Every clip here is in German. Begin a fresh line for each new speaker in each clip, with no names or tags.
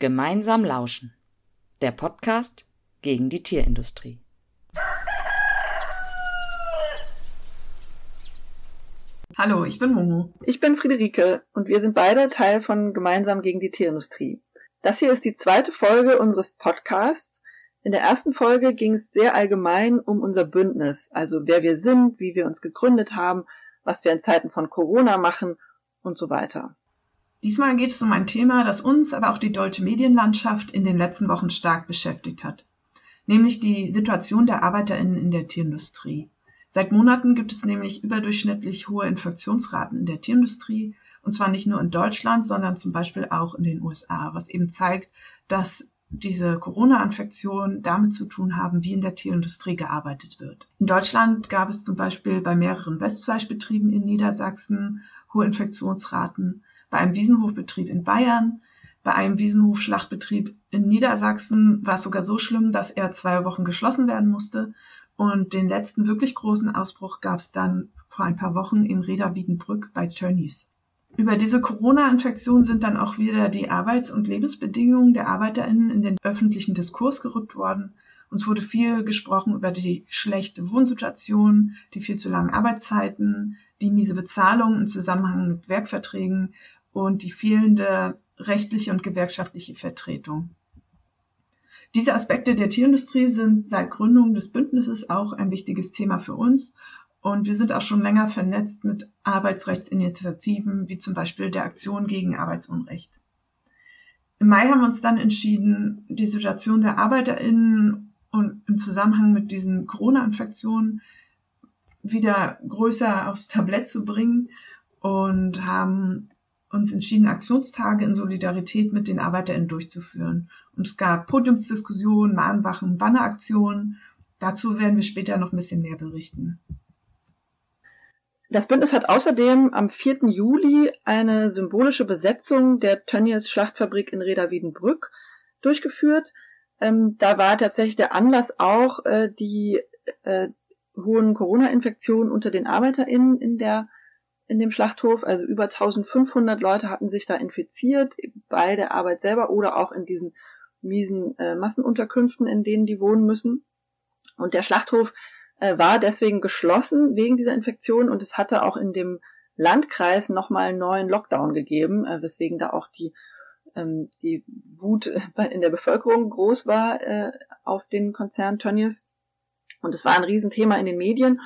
Gemeinsam lauschen. Der Podcast gegen die Tierindustrie.
Hallo, ich bin Momo.
Ich bin Friederike und wir sind beide Teil von Gemeinsam gegen die Tierindustrie. Das hier ist die zweite Folge unseres Podcasts. In der ersten Folge ging es sehr allgemein um unser Bündnis, also wer wir sind, wie wir uns gegründet haben, was wir in Zeiten von Corona machen und so weiter.
Diesmal geht es um ein Thema, das uns, aber auch die deutsche Medienlandschaft in den letzten Wochen stark beschäftigt hat, nämlich die Situation der Arbeiterinnen in der Tierindustrie. Seit Monaten gibt es nämlich überdurchschnittlich hohe Infektionsraten in der Tierindustrie, und zwar nicht nur in Deutschland, sondern zum Beispiel auch in den USA, was eben zeigt, dass diese Corona-Infektionen damit zu tun haben, wie in der Tierindustrie gearbeitet wird. In Deutschland gab es zum Beispiel bei mehreren Westfleischbetrieben in Niedersachsen hohe Infektionsraten, bei einem Wiesenhofbetrieb in Bayern, bei einem Wiesenhofschlachtbetrieb in Niedersachsen war es sogar so schlimm, dass er zwei Wochen geschlossen werden musste. Und den letzten wirklich großen Ausbruch gab es dann vor ein paar Wochen in Reda Wiedenbrück bei Tönnies. Über diese Corona-Infektion sind dann auch wieder die Arbeits- und Lebensbedingungen der ArbeiterInnen in den öffentlichen Diskurs gerückt worden. Uns wurde viel gesprochen über die schlechte Wohnsituation, die viel zu langen Arbeitszeiten, die miese Bezahlung im Zusammenhang mit Werkverträgen und die fehlende rechtliche und gewerkschaftliche Vertretung. Diese Aspekte der Tierindustrie sind seit Gründung des Bündnisses auch ein wichtiges Thema für uns und wir sind auch schon länger vernetzt mit Arbeitsrechtsinitiativen wie zum Beispiel der Aktion gegen Arbeitsunrecht. Im Mai haben wir uns dann entschieden, die Situation der ArbeiterInnen und im Zusammenhang mit diesen Corona-Infektionen wieder größer aufs Tablett zu bringen und haben uns entschieden, Aktionstage in Solidarität mit den ArbeiterInnen durchzuführen. Und es gab Podiumsdiskussionen, Mahnwachen, Banneraktionen. Dazu werden wir später noch ein bisschen mehr berichten.
Das Bündnis hat außerdem am 4. Juli eine symbolische Besetzung der Tönnies Schlachtfabrik in Reda-Wiedenbrück durchgeführt. Ähm, da war tatsächlich der Anlass auch äh, die äh, hohen Corona-Infektionen unter den ArbeiterInnen in der in dem Schlachthof. Also über 1500 Leute hatten sich da infiziert, bei der Arbeit selber oder auch in diesen miesen äh, Massenunterkünften, in denen die wohnen müssen. Und der Schlachthof äh, war deswegen geschlossen wegen dieser Infektion und es hatte auch in dem Landkreis nochmal einen neuen Lockdown gegeben, äh, weswegen da auch die ähm, die Wut in der Bevölkerung groß war äh, auf den Konzern Tönnies. Und es war ein Riesenthema in den Medien.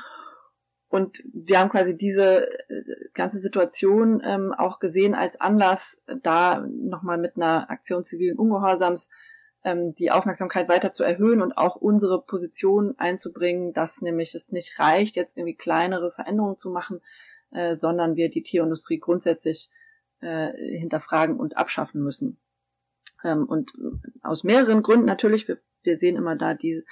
Und wir haben quasi diese äh, ganze Situation ähm, auch gesehen als Anlass, da nochmal mit einer Aktion zivilen Ungehorsams ähm, die Aufmerksamkeit weiter zu erhöhen und auch unsere Position einzubringen, dass nämlich es nicht reicht, jetzt irgendwie kleinere Veränderungen zu machen, äh, sondern wir die Tierindustrie grundsätzlich äh, hinterfragen und abschaffen müssen. Ähm, und aus mehreren Gründen natürlich, wir, wir sehen immer da die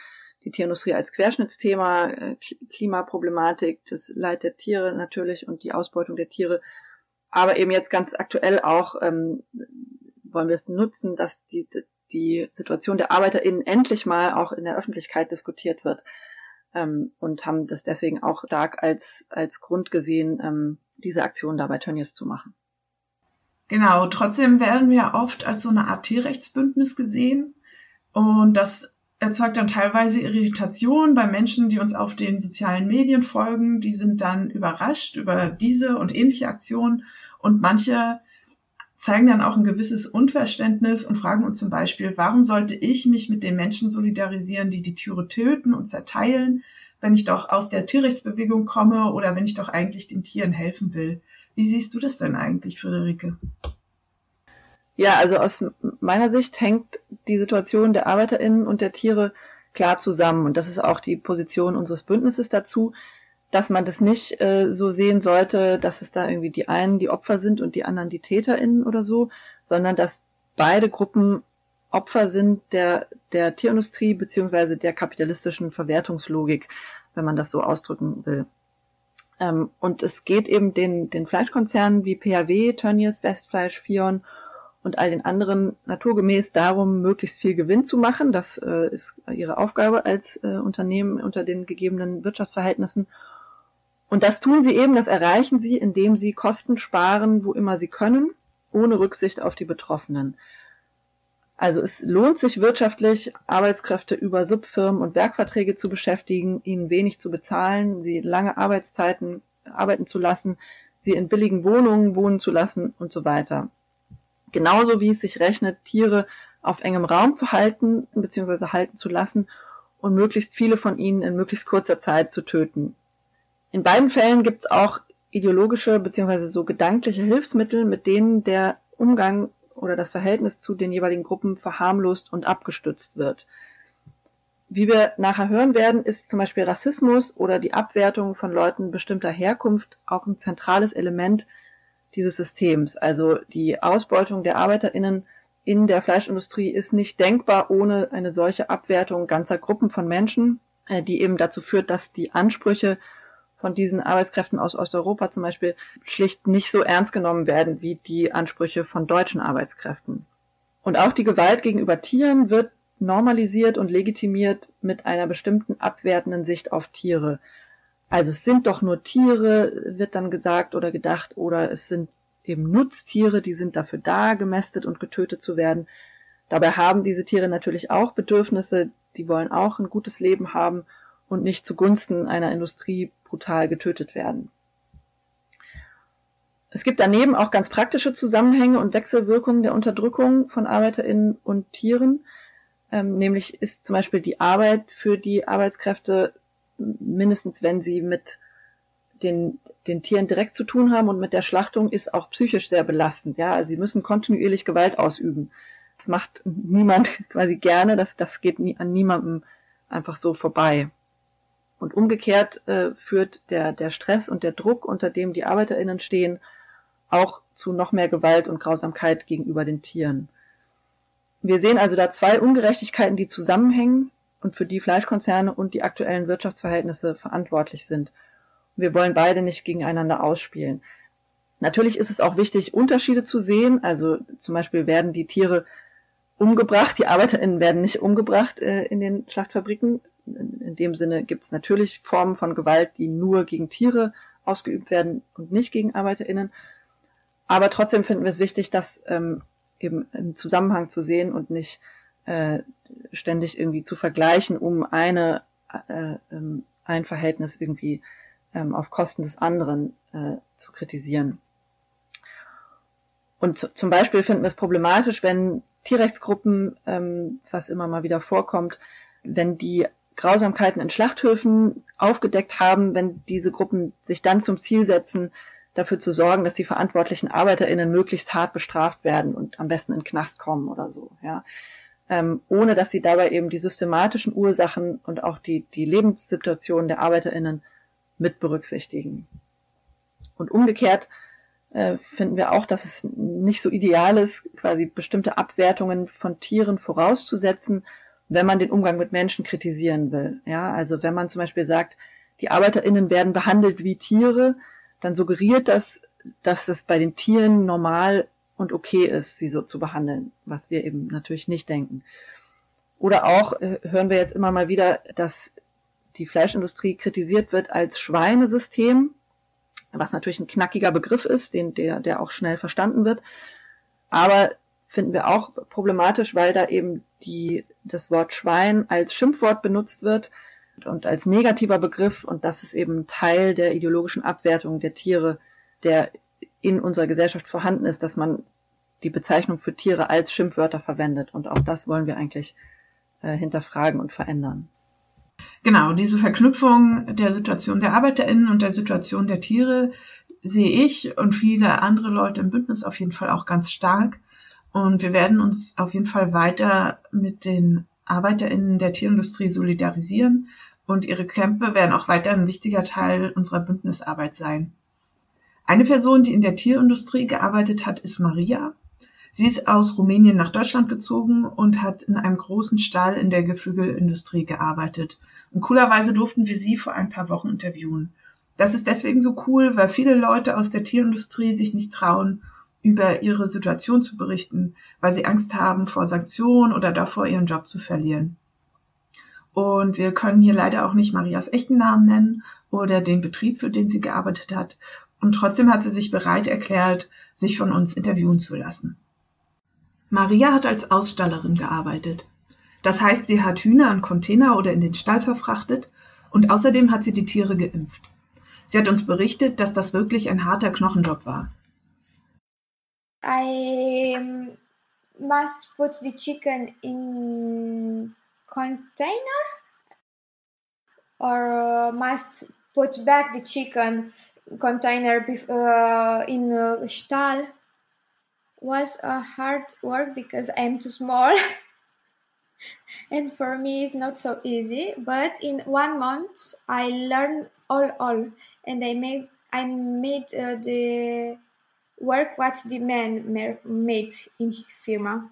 die Tierindustrie als Querschnittsthema, äh, Klimaproblematik, das Leid der Tiere natürlich und die Ausbeutung der Tiere. Aber eben jetzt ganz aktuell auch ähm, wollen wir es nutzen, dass die, die Situation der ArbeiterInnen endlich mal auch in der Öffentlichkeit diskutiert wird ähm, und haben das deswegen auch stark als, als Grund gesehen, ähm, diese Aktion da bei Tönnies zu machen.
Genau, trotzdem werden wir oft als so eine Art Tierrechtsbündnis gesehen. Und das erzeugt dann teilweise Irritation bei Menschen, die uns auf den sozialen Medien folgen. Die sind dann überrascht über diese und ähnliche Aktionen und manche zeigen dann auch ein gewisses Unverständnis und fragen uns zum Beispiel, warum sollte ich mich mit den Menschen solidarisieren, die die Tiere töten und zerteilen, wenn ich doch aus der Tierrechtsbewegung komme oder wenn ich doch eigentlich den Tieren helfen will. Wie siehst du das denn eigentlich, Friederike?
Ja, also aus meiner Sicht hängt die Situation der ArbeiterInnen und der Tiere klar zusammen. Und das ist auch die Position unseres Bündnisses dazu, dass man das nicht äh, so sehen sollte, dass es da irgendwie die einen die Opfer sind und die anderen die TäterInnen oder so, sondern dass beide Gruppen Opfer sind der, der Tierindustrie beziehungsweise der kapitalistischen Verwertungslogik, wenn man das so ausdrücken will. Ähm, und es geht eben den, den Fleischkonzernen wie PHW, Tönnies, Westfleisch, Fion und all den anderen naturgemäß darum, möglichst viel Gewinn zu machen. Das äh, ist ihre Aufgabe als äh, Unternehmen unter den gegebenen Wirtschaftsverhältnissen. Und das tun sie eben, das erreichen sie, indem sie Kosten sparen, wo immer sie können, ohne Rücksicht auf die Betroffenen. Also es lohnt sich wirtschaftlich, Arbeitskräfte über Subfirmen und Werkverträge zu beschäftigen, ihnen wenig zu bezahlen, sie lange Arbeitszeiten arbeiten zu lassen, sie in billigen Wohnungen wohnen zu lassen und so weiter. Genauso wie es sich rechnet, Tiere auf engem Raum zu halten bzw. halten zu lassen und möglichst viele von ihnen in möglichst kurzer Zeit zu töten. In beiden Fällen gibt es auch ideologische bzw. so gedankliche Hilfsmittel, mit denen der Umgang oder das Verhältnis zu den jeweiligen Gruppen verharmlost und abgestützt wird. Wie wir nachher hören werden, ist zum Beispiel Rassismus oder die Abwertung von Leuten bestimmter Herkunft auch ein zentrales Element dieses Systems. Also die Ausbeutung der Arbeiterinnen in der Fleischindustrie ist nicht denkbar ohne eine solche Abwertung ganzer Gruppen von Menschen, äh, die eben dazu führt, dass die Ansprüche von diesen Arbeitskräften aus Osteuropa zum Beispiel schlicht nicht so ernst genommen werden wie die Ansprüche von deutschen Arbeitskräften. Und auch die Gewalt gegenüber Tieren wird normalisiert und legitimiert mit einer bestimmten abwertenden Sicht auf Tiere. Also es sind doch nur Tiere, wird dann gesagt oder gedacht, oder es sind eben Nutztiere, die sind dafür da, gemästet und getötet zu werden. Dabei haben diese Tiere natürlich auch Bedürfnisse, die wollen auch ein gutes Leben haben und nicht zugunsten einer Industrie brutal getötet werden. Es gibt daneben auch ganz praktische Zusammenhänge und Wechselwirkungen der Unterdrückung von ArbeiterInnen und Tieren. Ähm, nämlich ist zum Beispiel die Arbeit für die Arbeitskräfte, mindestens wenn sie mit den, den Tieren direkt zu tun haben und mit der Schlachtung, ist auch psychisch sehr belastend. Ja, also sie müssen kontinuierlich Gewalt ausüben. Das macht niemand quasi gerne, das, das geht nie, an niemandem einfach so vorbei. Und umgekehrt äh, führt der, der Stress und der Druck, unter dem die ArbeiterInnen stehen, auch zu noch mehr Gewalt und Grausamkeit gegenüber den Tieren. Wir sehen also da zwei Ungerechtigkeiten, die zusammenhängen und für die Fleischkonzerne und die aktuellen Wirtschaftsverhältnisse verantwortlich sind. Wir wollen beide nicht gegeneinander ausspielen. Natürlich ist es auch wichtig, Unterschiede zu sehen. Also zum Beispiel werden die Tiere umgebracht, die ArbeiterInnen werden nicht umgebracht äh, in den Schlachtfabriken, in dem Sinne gibt es natürlich Formen von Gewalt, die nur gegen Tiere ausgeübt werden und nicht gegen ArbeiterInnen. Aber trotzdem finden wir es wichtig, das ähm, eben im Zusammenhang zu sehen und nicht äh, ständig irgendwie zu vergleichen, um eine, äh, ähm, ein Verhältnis irgendwie ähm, auf Kosten des anderen äh, zu kritisieren. Und zum Beispiel finden wir es problematisch, wenn Tierrechtsgruppen, ähm, was immer mal wieder vorkommt, wenn die Grausamkeiten in Schlachthöfen aufgedeckt haben, wenn diese Gruppen sich dann zum Ziel setzen, dafür zu sorgen, dass die verantwortlichen ArbeiterInnen möglichst hart bestraft werden und am besten in den Knast kommen oder so, ja. Ähm, ohne dass sie dabei eben die systematischen Ursachen und auch die, die Lebenssituation der ArbeiterInnen mit berücksichtigen. Und umgekehrt äh, finden wir auch, dass es nicht so ideal ist, quasi bestimmte Abwertungen von Tieren vorauszusetzen, wenn man den Umgang mit Menschen kritisieren will. Ja, also wenn man zum Beispiel sagt, die ArbeiterInnen werden behandelt wie Tiere, dann suggeriert das, dass es bei den Tieren normal und okay ist, sie so zu behandeln, was wir eben natürlich nicht denken. Oder auch äh, hören wir jetzt immer mal wieder, dass die Fleischindustrie kritisiert wird als Schweinesystem, was natürlich ein knackiger Begriff ist, den, der, der auch schnell verstanden wird. Aber finden wir auch problematisch, weil da eben die, das Wort Schwein als Schimpfwort benutzt wird und als negativer Begriff und das ist eben Teil der ideologischen Abwertung der Tiere, der in unserer Gesellschaft vorhanden ist, dass man die Bezeichnung für Tiere als Schimpfwörter verwendet und auch das wollen wir eigentlich äh, hinterfragen und verändern.
Genau, diese Verknüpfung der Situation der ArbeiterInnen und der Situation der Tiere sehe ich und viele andere Leute im Bündnis auf jeden Fall auch ganz stark. Und wir werden uns auf jeden Fall weiter mit den ArbeiterInnen der Tierindustrie solidarisieren und ihre Kämpfe werden auch weiter ein wichtiger Teil unserer Bündnisarbeit sein. Eine Person, die in der Tierindustrie gearbeitet hat, ist Maria. Sie ist aus Rumänien nach Deutschland gezogen und hat in einem großen Stall in der Geflügelindustrie gearbeitet. Und coolerweise durften wir sie vor ein paar Wochen interviewen. Das ist deswegen so cool, weil viele Leute aus der Tierindustrie sich nicht trauen, über ihre Situation zu berichten, weil sie Angst haben vor Sanktionen oder davor, ihren Job zu verlieren. Und wir können hier leider auch nicht Marias echten Namen nennen oder den Betrieb, für den sie gearbeitet hat. Und trotzdem hat sie sich bereit erklärt, sich von uns interviewen zu lassen. Maria hat als Ausstallerin gearbeitet. Das heißt, sie hat Hühner an Container oder in den Stall verfrachtet und außerdem hat sie die Tiere geimpft. Sie hat uns berichtet, dass das wirklich ein harter Knochenjob war.
I must put the chicken in container or must put back the chicken container uh, in a stall was a hard work because I'm too small. and for me it's not so easy but in one month i learned all all and i made i made uh, the work what the man made in firma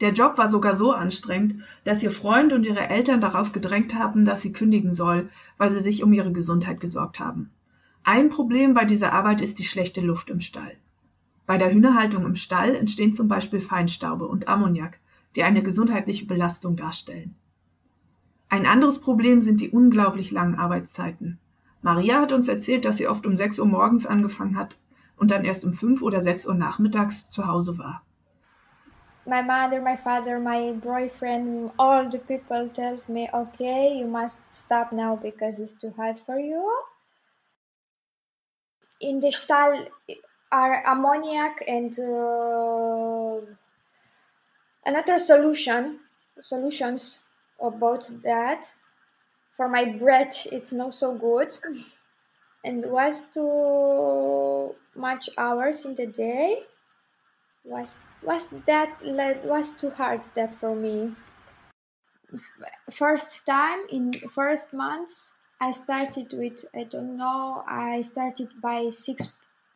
Der Job war sogar so anstrengend, dass ihr Freund und ihre Eltern darauf gedrängt haben, dass sie kündigen soll, weil sie sich um ihre Gesundheit gesorgt haben. Ein Problem bei dieser Arbeit ist die schlechte Luft im Stall. Bei der Hühnerhaltung im Stall entstehen zum Beispiel Feinstaube und Ammoniak, die eine gesundheitliche Belastung darstellen. Ein anderes Problem sind die unglaublich langen Arbeitszeiten. Maria hat uns erzählt, dass sie oft um 6 Uhr morgens angefangen hat und dann erst um 5 oder 6 Uhr nachmittags zu Hause war.
my mother, my father, my boyfriend, all the people tell me, okay, you must stop now because it's too hard for you. In the stall are ammoniac and uh, another solution, solutions about that. For my breath, it's not so good. and was too much hours in the day was was that was too hard that for me first time in first months i started with i don't know i started by 6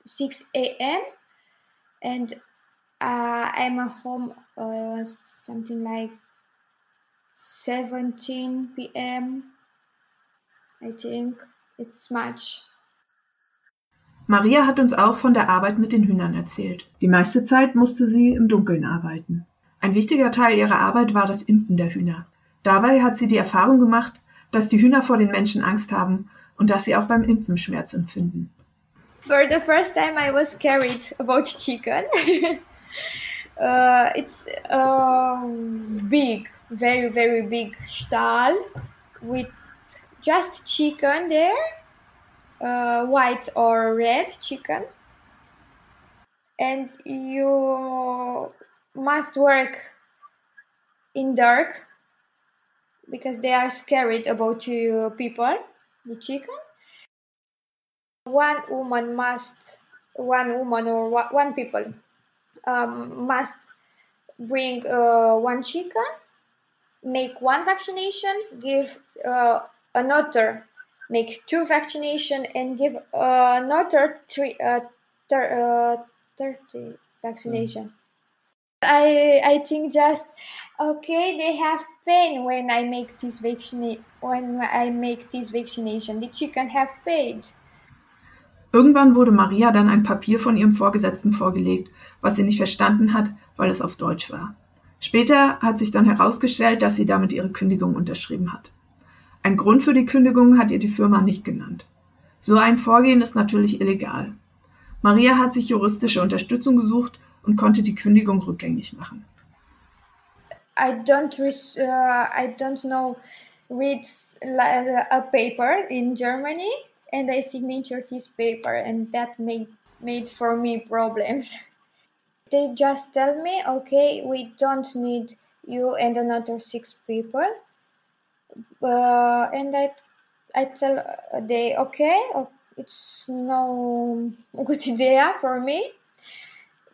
6 a.m and uh, i'm at home uh, something like 17 p.m i think it's much
Maria hat uns auch von der Arbeit mit den Hühnern erzählt. Die meiste Zeit musste sie im Dunkeln arbeiten. Ein wichtiger Teil ihrer Arbeit war das Impfen der Hühner. Dabei hat sie die Erfahrung gemacht, dass die Hühner vor den Menschen Angst haben und dass sie auch beim Impfen Schmerz empfinden.
For the first time I was carried about chicken. uh, it's a big, very, very big stall with just chicken there uh, white or red chicken and you must work in dark because they are scared about you people the chicken one woman must one woman or one people um, must bring uh, one chicken make one vaccination give uh, another make two vaccination and give uh, another three, uh, uh, 30 vaccination. Mm. I I think just okay they have pain when I make this vaccination when I make this vaccination the chicken have pain.
Irgendwann wurde Maria dann ein Papier von ihrem Vorgesetzten vorgelegt, was sie nicht verstanden hat, weil es auf Deutsch war. Später hat sich dann herausgestellt, dass sie damit ihre Kündigung unterschrieben hat. Ein Grund für die Kündigung hat ihr die Firma nicht genannt. So ein Vorgehen ist natürlich illegal. Maria hat sich juristische Unterstützung gesucht und konnte die Kündigung rückgängig machen.
I don't, uh, I don't know read a paper in Germany and I signature this paper and that made made for me problems. They just tell me, okay, we don't need you and another six people uh, and I I tell they okay oh, it's no good idea for me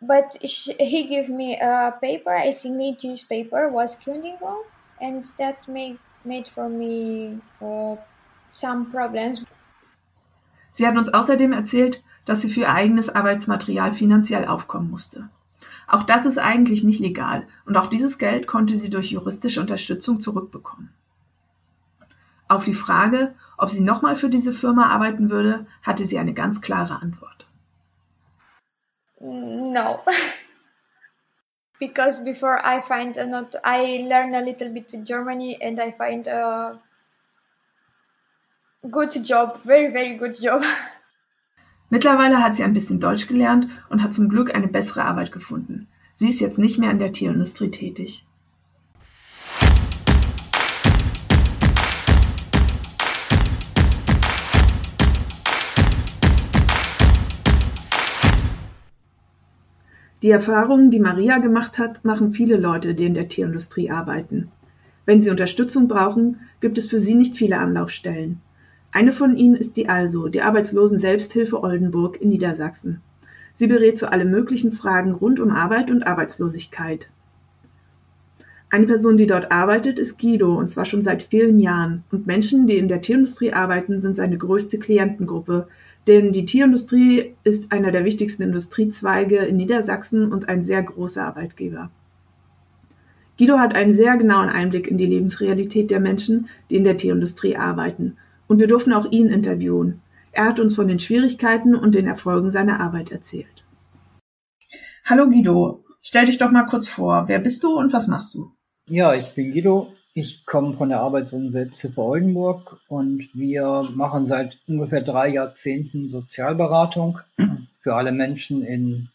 but he gave me a paper signed this paper was Kündigung and that made made for me uh, some problems
Sie hat uns außerdem erzählt, dass sie für ihr eigenes Arbeitsmaterial finanziell aufkommen musste. Auch das ist eigentlich nicht legal und auch dieses Geld konnte sie durch juristische Unterstützung zurückbekommen. Auf die Frage, ob sie nochmal für diese Firma arbeiten würde, hatte sie eine ganz klare Antwort.
No. because before I find a not I learn a little bit Germany and I find a good job, very very good job.
Mittlerweile hat sie ein bisschen Deutsch gelernt und hat zum Glück eine bessere Arbeit gefunden. Sie ist jetzt nicht mehr in der Tierindustrie tätig. Die Erfahrungen, die Maria gemacht hat, machen viele Leute, die in der Tierindustrie arbeiten. Wenn sie Unterstützung brauchen, gibt es für sie nicht viele Anlaufstellen. Eine von ihnen ist die ALSO, die Arbeitslosen-Selbsthilfe Oldenburg in Niedersachsen. Sie berät zu allen möglichen Fragen rund um Arbeit und Arbeitslosigkeit. Eine Person, die dort arbeitet, ist Guido, und zwar schon seit vielen Jahren. Und Menschen, die in der Tierindustrie arbeiten, sind seine größte Klientengruppe, denn die Tierindustrie ist einer der wichtigsten Industriezweige in Niedersachsen und ein sehr großer Arbeitgeber. Guido hat einen sehr genauen Einblick in die Lebensrealität der Menschen, die in der Tierindustrie arbeiten. Und wir durften auch ihn interviewen. Er hat uns von den Schwierigkeiten und den Erfolgen seiner Arbeit erzählt. Hallo Guido, stell dich doch mal kurz vor. Wer bist du und was machst du?
Ja, ich bin Guido. Ich komme von der Arbeits- und Selbsthilfe Oldenburg und wir machen seit ungefähr drei Jahrzehnten Sozialberatung für alle Menschen in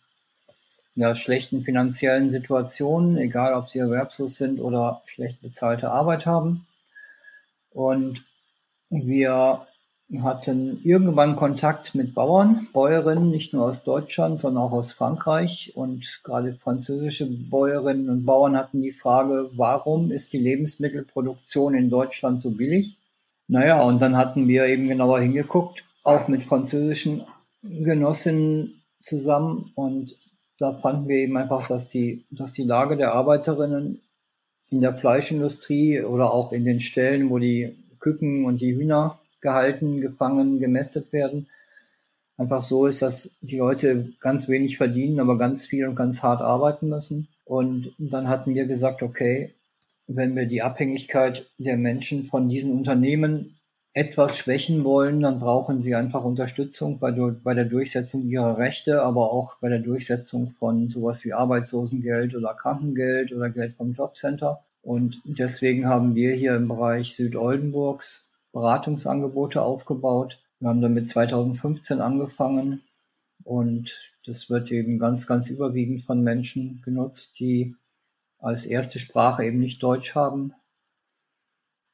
ja, schlechten finanziellen Situationen, egal ob sie erwerbslos sind oder schlecht bezahlte Arbeit haben. Und wir hatten irgendwann Kontakt mit Bauern, Bäuerinnen, nicht nur aus Deutschland, sondern auch aus Frankreich. Und gerade französische Bäuerinnen und Bauern hatten die Frage, warum ist die Lebensmittelproduktion in Deutschland so billig? Naja, und dann hatten wir eben genauer hingeguckt, auch mit französischen Genossinnen zusammen. Und da fanden wir eben einfach, dass die, dass die Lage der Arbeiterinnen in der Fleischindustrie oder auch in den Stellen, wo die Küken und die Hühner gehalten, gefangen, gemästet werden. Einfach so ist, dass die Leute ganz wenig verdienen, aber ganz viel und ganz hart arbeiten müssen. Und dann hatten wir gesagt, okay, wenn wir die Abhängigkeit der Menschen von diesen Unternehmen etwas schwächen wollen, dann brauchen sie einfach Unterstützung bei, bei der Durchsetzung ihrer Rechte, aber auch bei der Durchsetzung von sowas wie Arbeitslosengeld oder Krankengeld oder Geld vom Jobcenter. Und deswegen haben wir hier im Bereich Südoldenburgs Beratungsangebote aufgebaut. Wir haben damit 2015 angefangen und das wird eben ganz, ganz überwiegend von Menschen genutzt, die als erste Sprache eben nicht Deutsch haben.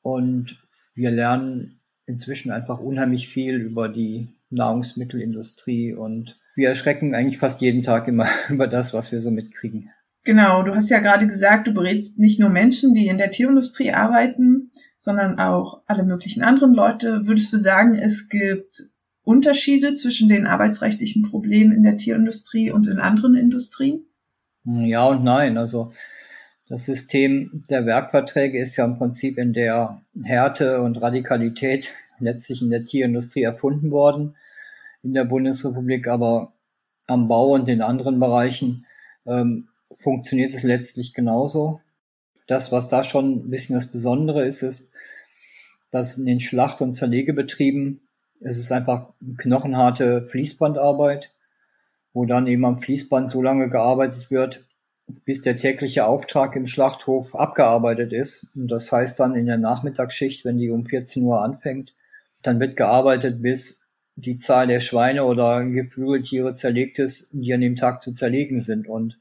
Und wir lernen inzwischen einfach unheimlich viel über die Nahrungsmittelindustrie und wir erschrecken eigentlich fast jeden Tag immer über das, was wir so mitkriegen.
Genau, du hast ja gerade gesagt, du berätst nicht nur Menschen, die in der Tierindustrie arbeiten, sondern auch alle möglichen anderen Leute. Würdest du sagen, es gibt Unterschiede zwischen den arbeitsrechtlichen Problemen in der Tierindustrie und in anderen Industrien?
Ja und nein. Also das System der Werkverträge ist ja im Prinzip in der Härte und Radikalität letztlich in der Tierindustrie erfunden worden in der Bundesrepublik, aber am Bau und in anderen Bereichen ähm, funktioniert es letztlich genauso. Das, was da schon ein bisschen das Besondere ist, ist, dass in den Schlacht- und Zerlegebetrieben es ist einfach knochenharte Fließbandarbeit, wo dann eben am Fließband so lange gearbeitet wird, bis der tägliche Auftrag im Schlachthof abgearbeitet ist. Und das heißt dann in der Nachmittagsschicht, wenn die um 14 Uhr anfängt, dann wird gearbeitet, bis die Zahl der Schweine oder Geflügeltiere zerlegt ist, die an dem Tag zu zerlegen sind. Und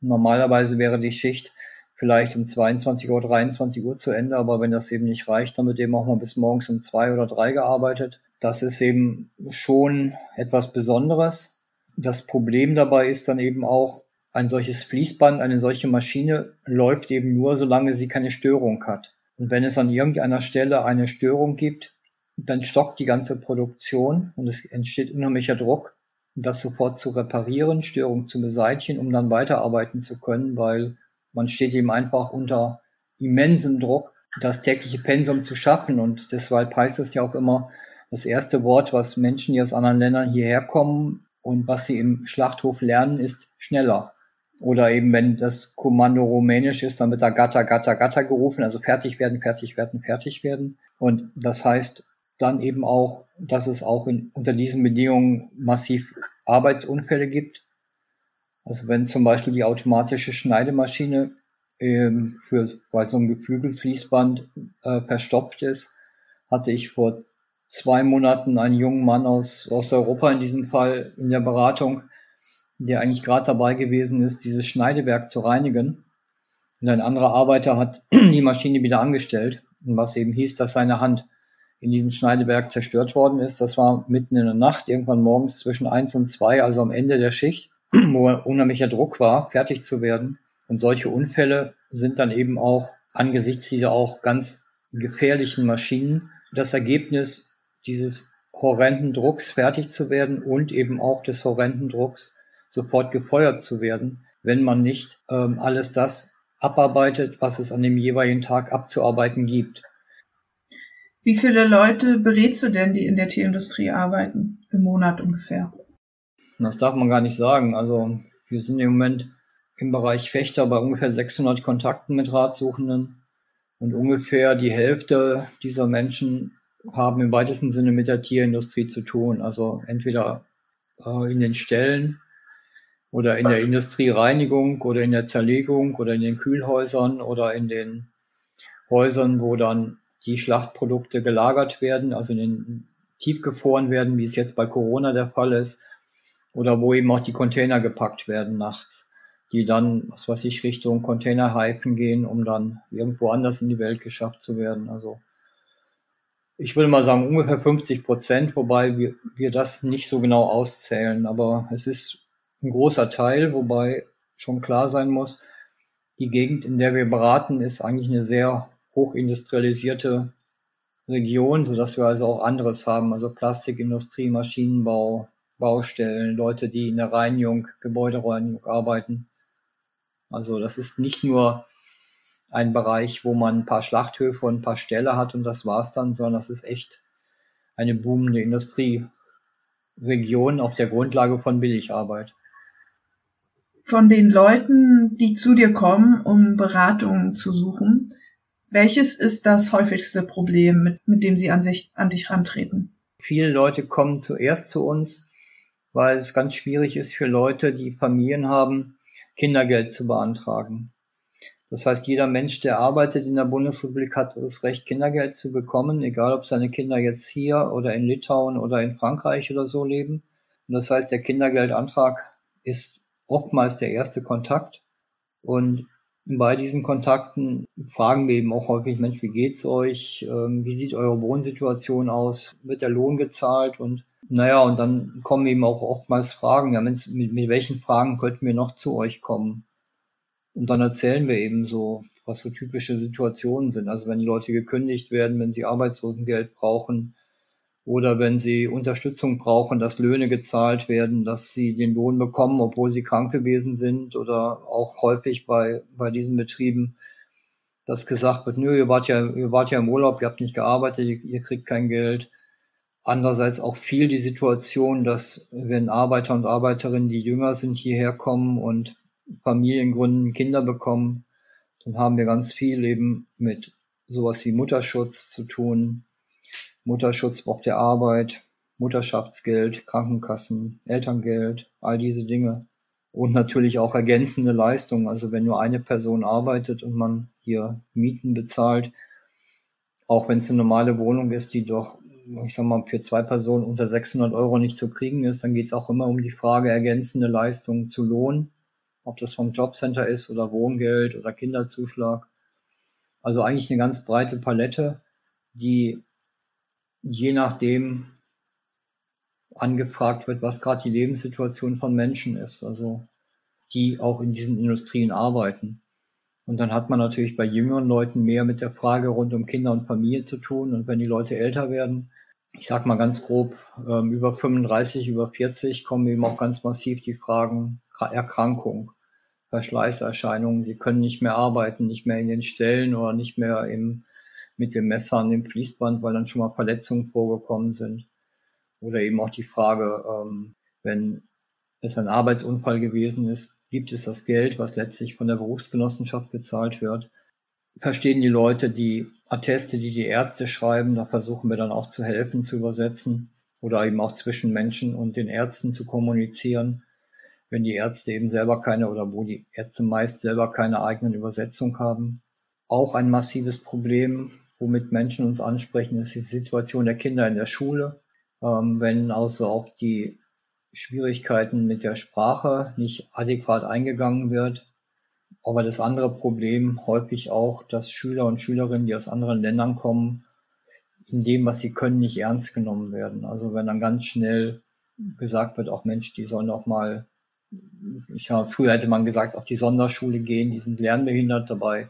normalerweise wäre die Schicht vielleicht um 22 Uhr, 23 Uhr zu Ende, aber wenn das eben nicht reicht, dann wird eben auch mal bis morgens um zwei oder drei gearbeitet. Das ist eben schon etwas Besonderes. Das Problem dabei ist dann eben auch, ein solches Fließband, eine solche Maschine läuft eben nur, solange sie keine Störung hat. Und wenn es an irgendeiner Stelle eine Störung gibt, dann stockt die ganze Produktion und es entsteht unheimlicher Druck, das sofort zu reparieren, Störung zu beseitigen, um dann weiterarbeiten zu können, weil man steht eben einfach unter immensem Druck, das tägliche Pensum zu schaffen. Und deshalb heißt es ja auch immer, das erste Wort, was Menschen, die aus anderen Ländern hierher kommen und was sie im Schlachthof lernen, ist schneller. Oder eben, wenn das Kommando rumänisch ist, dann wird da Gatter, Gatter, Gatter gerufen, also fertig werden, fertig werden, fertig werden. Und das heißt dann eben auch, dass es auch in, unter diesen Bedingungen massiv Arbeitsunfälle gibt, also wenn zum Beispiel die automatische Schneidemaschine ähm, für bei so einem Geflügelfließband äh, verstopft ist, hatte ich vor zwei Monaten einen jungen Mann aus, aus Europa in diesem Fall in der Beratung, der eigentlich gerade dabei gewesen ist, dieses Schneidewerk zu reinigen. Und ein anderer Arbeiter hat die Maschine wieder angestellt, was eben hieß, dass seine Hand in diesem Schneidewerk zerstört worden ist. Das war mitten in der Nacht, irgendwann morgens zwischen eins und zwei, also am Ende der Schicht, wo unheimlicher Druck war, fertig zu werden. Und solche Unfälle sind dann eben auch angesichts dieser auch ganz gefährlichen Maschinen das Ergebnis dieses horrenden Drucks fertig zu werden und eben auch des horrenden Drucks sofort gefeuert zu werden, wenn man nicht ähm, alles das abarbeitet, was es an dem jeweiligen Tag abzuarbeiten gibt.
Wie viele Leute berätst du denn, die in der Tierindustrie arbeiten, im Monat ungefähr?
Das darf man gar nicht sagen. Also wir sind im Moment im Bereich Fechter bei ungefähr 600 Kontakten mit Ratsuchenden und ungefähr die Hälfte dieser Menschen haben im weitesten Sinne mit der Tierindustrie zu tun. Also entweder äh, in den Stellen oder in der Industriereinigung oder in der Zerlegung oder in den Kühlhäusern oder in den Häusern, wo dann die Schlachtprodukte gelagert werden, also in den tiefgefroren werden, wie es jetzt bei Corona der Fall ist, oder wo eben auch die Container gepackt werden nachts, die dann, was weiß ich, Richtung Containerhaifen gehen, um dann irgendwo anders in die Welt geschafft zu werden. Also ich würde mal sagen ungefähr 50 Prozent, wobei wir, wir das nicht so genau auszählen, aber es ist ein großer Teil, wobei schon klar sein muss, die Gegend, in der wir beraten, ist eigentlich eine sehr hochindustrialisierte Region, so dass wir also auch anderes haben, also Plastikindustrie, Maschinenbau, Baustellen, Leute, die in der Reinigung, Gebäudereinigung arbeiten. Also das ist nicht nur ein Bereich, wo man ein paar Schlachthöfe und ein paar Ställe hat und das war's dann, sondern das ist echt eine boomende Industrieregion auf der Grundlage von Billigarbeit.
Von den Leuten, die zu dir kommen, um Beratungen zu suchen, welches ist das häufigste Problem, mit, mit dem sie an, sich, an dich rantreten?
Viele Leute kommen zuerst zu uns, weil es ganz schwierig ist für Leute, die Familien haben, Kindergeld zu beantragen. Das heißt, jeder Mensch, der arbeitet in der Bundesrepublik, hat das Recht, Kindergeld zu bekommen, egal ob seine Kinder jetzt hier oder in Litauen oder in Frankreich oder so leben. Und das heißt, der Kindergeldantrag ist oftmals der erste Kontakt. Und bei diesen Kontakten fragen wir eben auch häufig, Mensch, wie geht's euch? Ähm, wie sieht eure Wohnsituation aus? Wird der Lohn gezahlt? Und naja, und dann kommen eben auch oftmals Fragen, ja, mit, mit welchen Fragen könnten wir noch zu euch kommen? Und dann erzählen wir eben so, was so typische Situationen sind. Also wenn Leute gekündigt werden, wenn sie Arbeitslosengeld brauchen oder wenn sie Unterstützung brauchen, dass Löhne gezahlt werden, dass sie den Lohn bekommen, obwohl sie krank gewesen sind oder auch häufig bei, bei diesen Betrieben, dass gesagt wird, nö, ihr wart ja, ihr wart ja im Urlaub, ihr habt nicht gearbeitet, ihr, ihr kriegt kein Geld. Andererseits auch viel die Situation, dass wenn Arbeiter und Arbeiterinnen, die jünger sind, hierher kommen und Familien gründen, Kinder bekommen, dann haben wir ganz viel eben mit sowas wie Mutterschutz zu tun. Mutterschutz braucht der Arbeit, Mutterschaftsgeld, Krankenkassen, Elterngeld, all diese Dinge. Und natürlich auch ergänzende Leistungen. Also wenn nur eine Person arbeitet und man hier Mieten bezahlt, auch wenn es eine normale Wohnung ist, die doch, ich sag mal, für zwei Personen unter 600 Euro nicht zu kriegen ist, dann geht es auch immer um die Frage, ergänzende Leistungen zu lohnen ob das vom Jobcenter ist oder Wohngeld oder Kinderzuschlag. Also eigentlich eine ganz breite Palette, die je nachdem angefragt wird, was gerade die Lebenssituation von Menschen ist, also die auch in diesen Industrien arbeiten. Und dann hat man natürlich bei jüngeren Leuten mehr mit der Frage rund um Kinder und Familie zu tun. Und wenn die Leute älter werden, ich sag mal ganz grob, ähm, über 35, über 40 kommen eben auch ganz massiv die Fragen Erkrankung. Verschleißerscheinungen. Sie können nicht mehr arbeiten, nicht mehr in den Stellen oder nicht mehr im, mit dem Messer an dem Fließband, weil dann schon mal Verletzungen vorgekommen sind. Oder eben auch die Frage, ähm, wenn es ein Arbeitsunfall gewesen ist, gibt es das Geld, was letztlich von der Berufsgenossenschaft gezahlt wird? Verstehen die Leute die Atteste, die die Ärzte schreiben? Da versuchen wir dann auch zu helfen, zu übersetzen oder eben auch zwischen Menschen und den Ärzten zu kommunizieren wenn die Ärzte eben selber keine oder wo die Ärzte meist selber keine eigenen Übersetzung haben. Auch ein massives Problem, womit Menschen uns ansprechen, ist die Situation der Kinder in der Schule. Ähm, wenn also auch die Schwierigkeiten mit der Sprache nicht adäquat eingegangen wird. Aber das andere Problem häufig auch, dass Schüler und Schülerinnen, die aus anderen Ländern kommen, in dem, was sie können, nicht ernst genommen werden. Also wenn dann ganz schnell gesagt wird, auch Mensch, die sollen auch mal, ich habe, früher hätte man gesagt, auf die Sonderschule gehen, die sind lernbehindert, dabei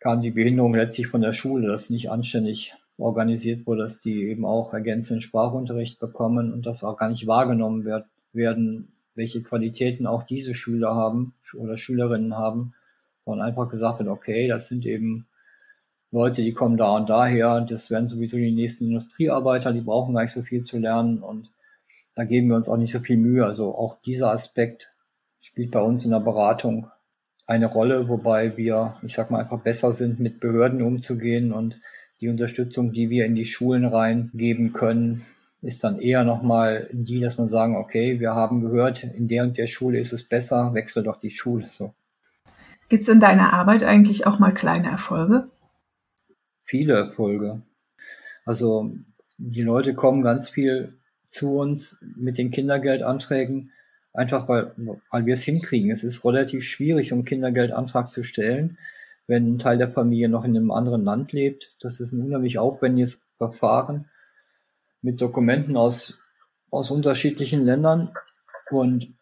kam die Behinderung letztlich von der Schule, dass nicht anständig organisiert wurde, dass die eben auch ergänzenden Sprachunterricht bekommen und das auch gar nicht wahrgenommen wird, werden, welche Qualitäten auch diese Schüler haben oder Schülerinnen haben, sondern einfach gesagt wird, okay, das sind eben Leute, die kommen da und daher, das werden sowieso die nächsten Industriearbeiter, die brauchen gar nicht so viel zu lernen und da geben wir uns auch nicht so viel Mühe. Also auch dieser Aspekt spielt bei uns in der Beratung eine Rolle, wobei wir, ich sag mal, einfach besser sind, mit Behörden umzugehen und die Unterstützung, die wir in die Schulen reingeben können, ist dann eher nochmal die, dass man sagen, okay, wir haben gehört, in der und der Schule ist es besser, wechsel doch die Schule so.
Gibt es in deiner Arbeit eigentlich auch mal kleine Erfolge?
Viele Erfolge. Also die Leute kommen ganz viel zu uns mit den Kindergeldanträgen, einfach weil, weil wir es hinkriegen. Es ist relativ schwierig, um Kindergeldantrag zu stellen, wenn ein Teil der Familie noch in einem anderen Land lebt. Das ist ein unheimlich aufwendiges Verfahren mit Dokumenten aus, aus unterschiedlichen Ländern. Und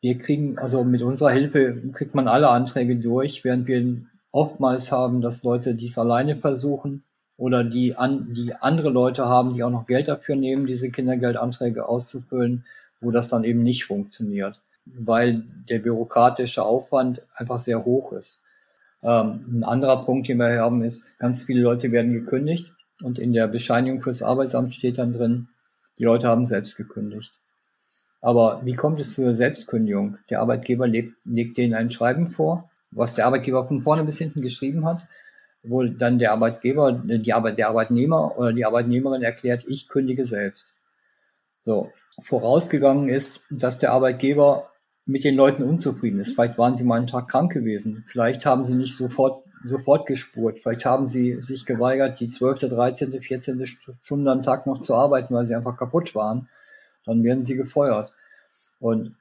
wir kriegen, also mit unserer Hilfe kriegt man alle Anträge durch, während wir oftmals haben, dass Leute dies alleine versuchen oder die, an, die andere Leute haben, die auch noch Geld dafür nehmen, diese Kindergeldanträge auszufüllen, wo das dann eben nicht funktioniert, weil der bürokratische Aufwand einfach sehr hoch ist. Ähm, ein anderer Punkt, den wir haben, ist, ganz viele Leute werden gekündigt und in der Bescheinigung fürs Arbeitsamt steht dann drin, die Leute haben selbst gekündigt. Aber wie kommt es zur Selbstkündigung? Der Arbeitgeber legt, legt denen ein Schreiben vor, was der Arbeitgeber von vorne bis hinten geschrieben hat, wo dann der Arbeitgeber, die Arbeit, der Arbeitnehmer oder die Arbeitnehmerin erklärt, ich kündige selbst. So, vorausgegangen ist, dass der Arbeitgeber mit den Leuten unzufrieden ist. Vielleicht waren sie mal einen Tag krank gewesen. Vielleicht haben sie nicht sofort, sofort gespurt. Vielleicht haben sie sich geweigert, die 12., 13., 14. Stunde am Tag noch zu arbeiten, weil sie einfach kaputt waren. Dann werden sie gefeuert. Und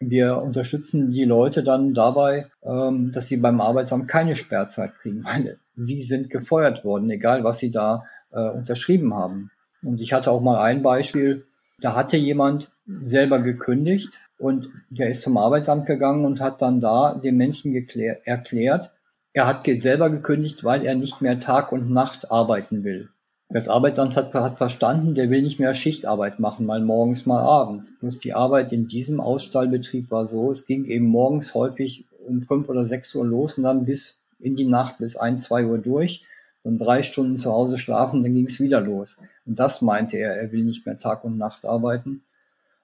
wir unterstützen die Leute dann dabei, ähm, dass sie beim Arbeitsamt keine Sperrzeit kriegen, weil sie sind gefeuert worden, egal was sie da äh, unterschrieben haben. Und ich hatte auch mal ein Beispiel, da hatte jemand selber gekündigt und der ist zum Arbeitsamt gegangen und hat dann da dem Menschen erklärt, er hat selber gekündigt, weil er nicht mehr Tag und Nacht arbeiten will. Das Arbeitsamt hat, hat verstanden, der will nicht mehr Schichtarbeit machen, mal morgens, mal abends. Bloß die Arbeit in diesem Ausstallbetrieb war so, es ging eben morgens häufig um fünf oder sechs Uhr los und dann bis in die Nacht bis ein, zwei Uhr durch und drei Stunden zu Hause schlafen, dann ging es wieder los. Und das meinte er, er will nicht mehr Tag und Nacht arbeiten.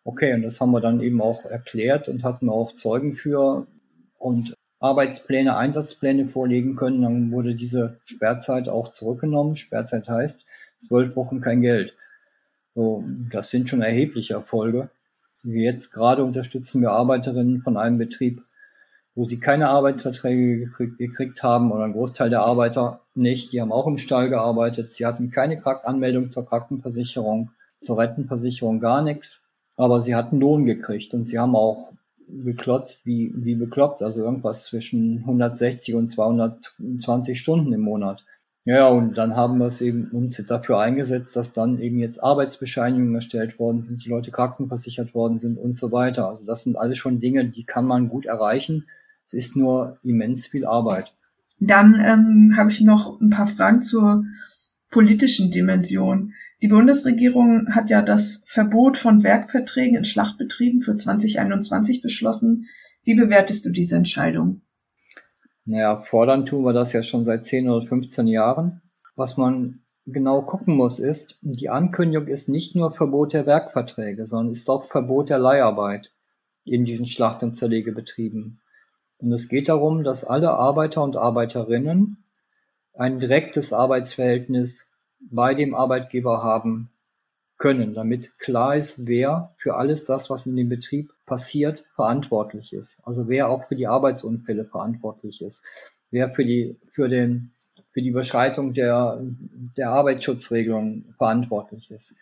Okay, und das haben wir dann eben auch erklärt und hatten auch Zeugen für und Arbeitspläne, Einsatzpläne vorlegen können. Dann wurde diese Sperrzeit auch zurückgenommen. Sperrzeit heißt zwölf Wochen kein Geld. So, das sind schon erhebliche Erfolge. Wie jetzt gerade unterstützen wir Arbeiterinnen von einem Betrieb, wo sie keine Arbeitsverträge gekriegt, gekriegt, haben oder ein Großteil der Arbeiter nicht. Die haben auch im Stall gearbeitet. Sie hatten keine Anmeldung zur Krankenversicherung, zur Rentenversicherung, gar nichts. Aber sie hatten Lohn gekriegt und sie haben auch geklotzt wie, wie bekloppt. Also irgendwas zwischen 160 und 220 Stunden im Monat. Ja, und dann haben wir es eben uns dafür eingesetzt, dass dann eben jetzt Arbeitsbescheinigungen erstellt worden sind, die Leute krankenversichert worden sind und so weiter. Also das sind alles schon Dinge, die kann man gut erreichen. Es ist nur immens viel Arbeit.
Dann ähm, habe ich noch ein paar Fragen zur politischen Dimension. Die Bundesregierung hat ja das Verbot von Werkverträgen in Schlachtbetrieben für 2021 beschlossen. Wie bewertest du diese Entscheidung?
Naja, fordern tun wir das ja schon seit 10 oder 15 Jahren. Was man genau gucken muss, ist, die Ankündigung ist nicht nur Verbot der Werkverträge, sondern ist auch Verbot der Leiharbeit in diesen Schlacht- und Zerlegebetrieben. Und es geht darum, dass alle Arbeiter und Arbeiterinnen ein direktes Arbeitsverhältnis bei dem Arbeitgeber haben können, damit klar ist, wer für alles das, was in dem Betrieb passiert, verantwortlich ist. Also wer auch für die Arbeitsunfälle verantwortlich ist, wer für die, für den, für die Überschreitung der, der Arbeitsschutzregelungen verantwortlich ist.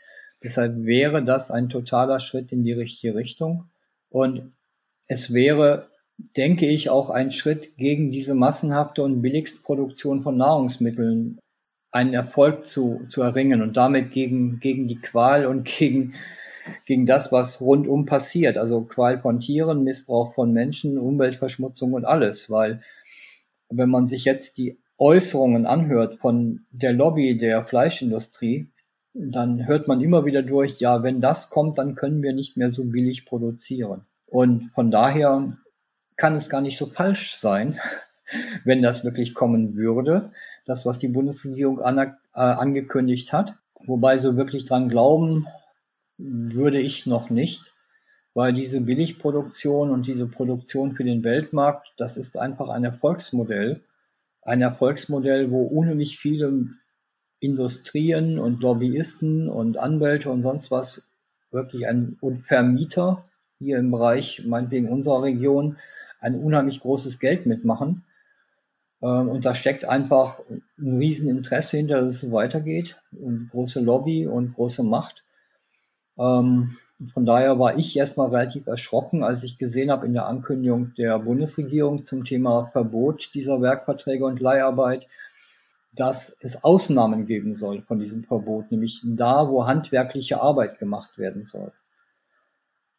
Deshalb wäre das ein totaler Schritt in die richtige Richtung. Und es wäre, denke ich, auch ein Schritt gegen diese massenhafte und Billigstproduktion von Nahrungsmitteln einen Erfolg zu, zu erringen und damit gegen, gegen die Qual und gegen, gegen das, was rundum passiert. Also Qual von Tieren, Missbrauch von Menschen, Umweltverschmutzung und alles. Weil wenn man sich jetzt die Äußerungen anhört von der Lobby der Fleischindustrie, dann hört man immer wieder durch, ja, wenn das kommt, dann können wir nicht mehr so billig produzieren. Und von daher kann es gar nicht so falsch sein, wenn das wirklich kommen würde, das, was die Bundesregierung an, äh, angekündigt hat. Wobei so wirklich dran glauben würde ich noch nicht, weil diese Billigproduktion und diese Produktion für den Weltmarkt, das ist einfach ein Erfolgsmodell. Ein Erfolgsmodell, wo unheimlich viele Industrien und Lobbyisten und Anwälte und sonst was wirklich ein und Vermieter hier im Bereich, meinetwegen unserer Region, ein unheimlich großes Geld mitmachen. Ähm, und da steckt einfach ein Rieseninteresse hinter, dass es so weitergeht. Und große Lobby und große Macht. Ähm, von daher war ich erstmal relativ erschrocken, als ich gesehen habe in der Ankündigung der Bundesregierung zum Thema Verbot dieser Werkverträge und Leiharbeit, dass es Ausnahmen geben soll von diesem Verbot, nämlich da, wo handwerkliche Arbeit gemacht werden soll.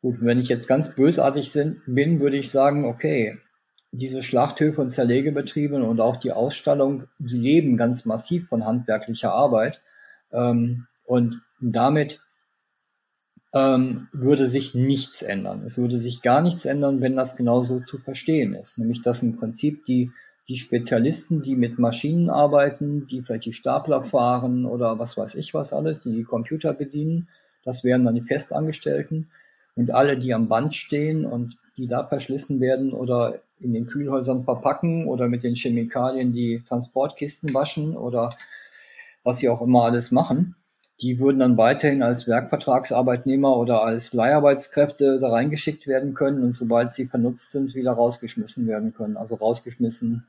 Gut, wenn ich jetzt ganz bösartig bin, würde ich sagen, okay, diese Schlachthöfe und Zerlegebetriebe und auch die Ausstallung, die leben ganz massiv von handwerklicher Arbeit. Ähm, und damit ähm, würde sich nichts ändern. Es würde sich gar nichts ändern, wenn das genauso zu verstehen ist. Nämlich, dass im Prinzip die, die Spezialisten, die mit Maschinen arbeiten, die vielleicht die Stapler fahren oder was weiß ich was alles, die die Computer bedienen, das wären dann die Festangestellten. Und alle, die am Band stehen und die da verschlissen werden oder in den Kühlhäusern verpacken oder mit den Chemikalien die Transportkisten waschen oder was sie auch immer alles machen, die würden dann weiterhin als Werkvertragsarbeitnehmer oder als Leiharbeitskräfte da reingeschickt werden können und sobald sie vernutzt sind, wieder rausgeschmissen werden können. Also rausgeschmissen,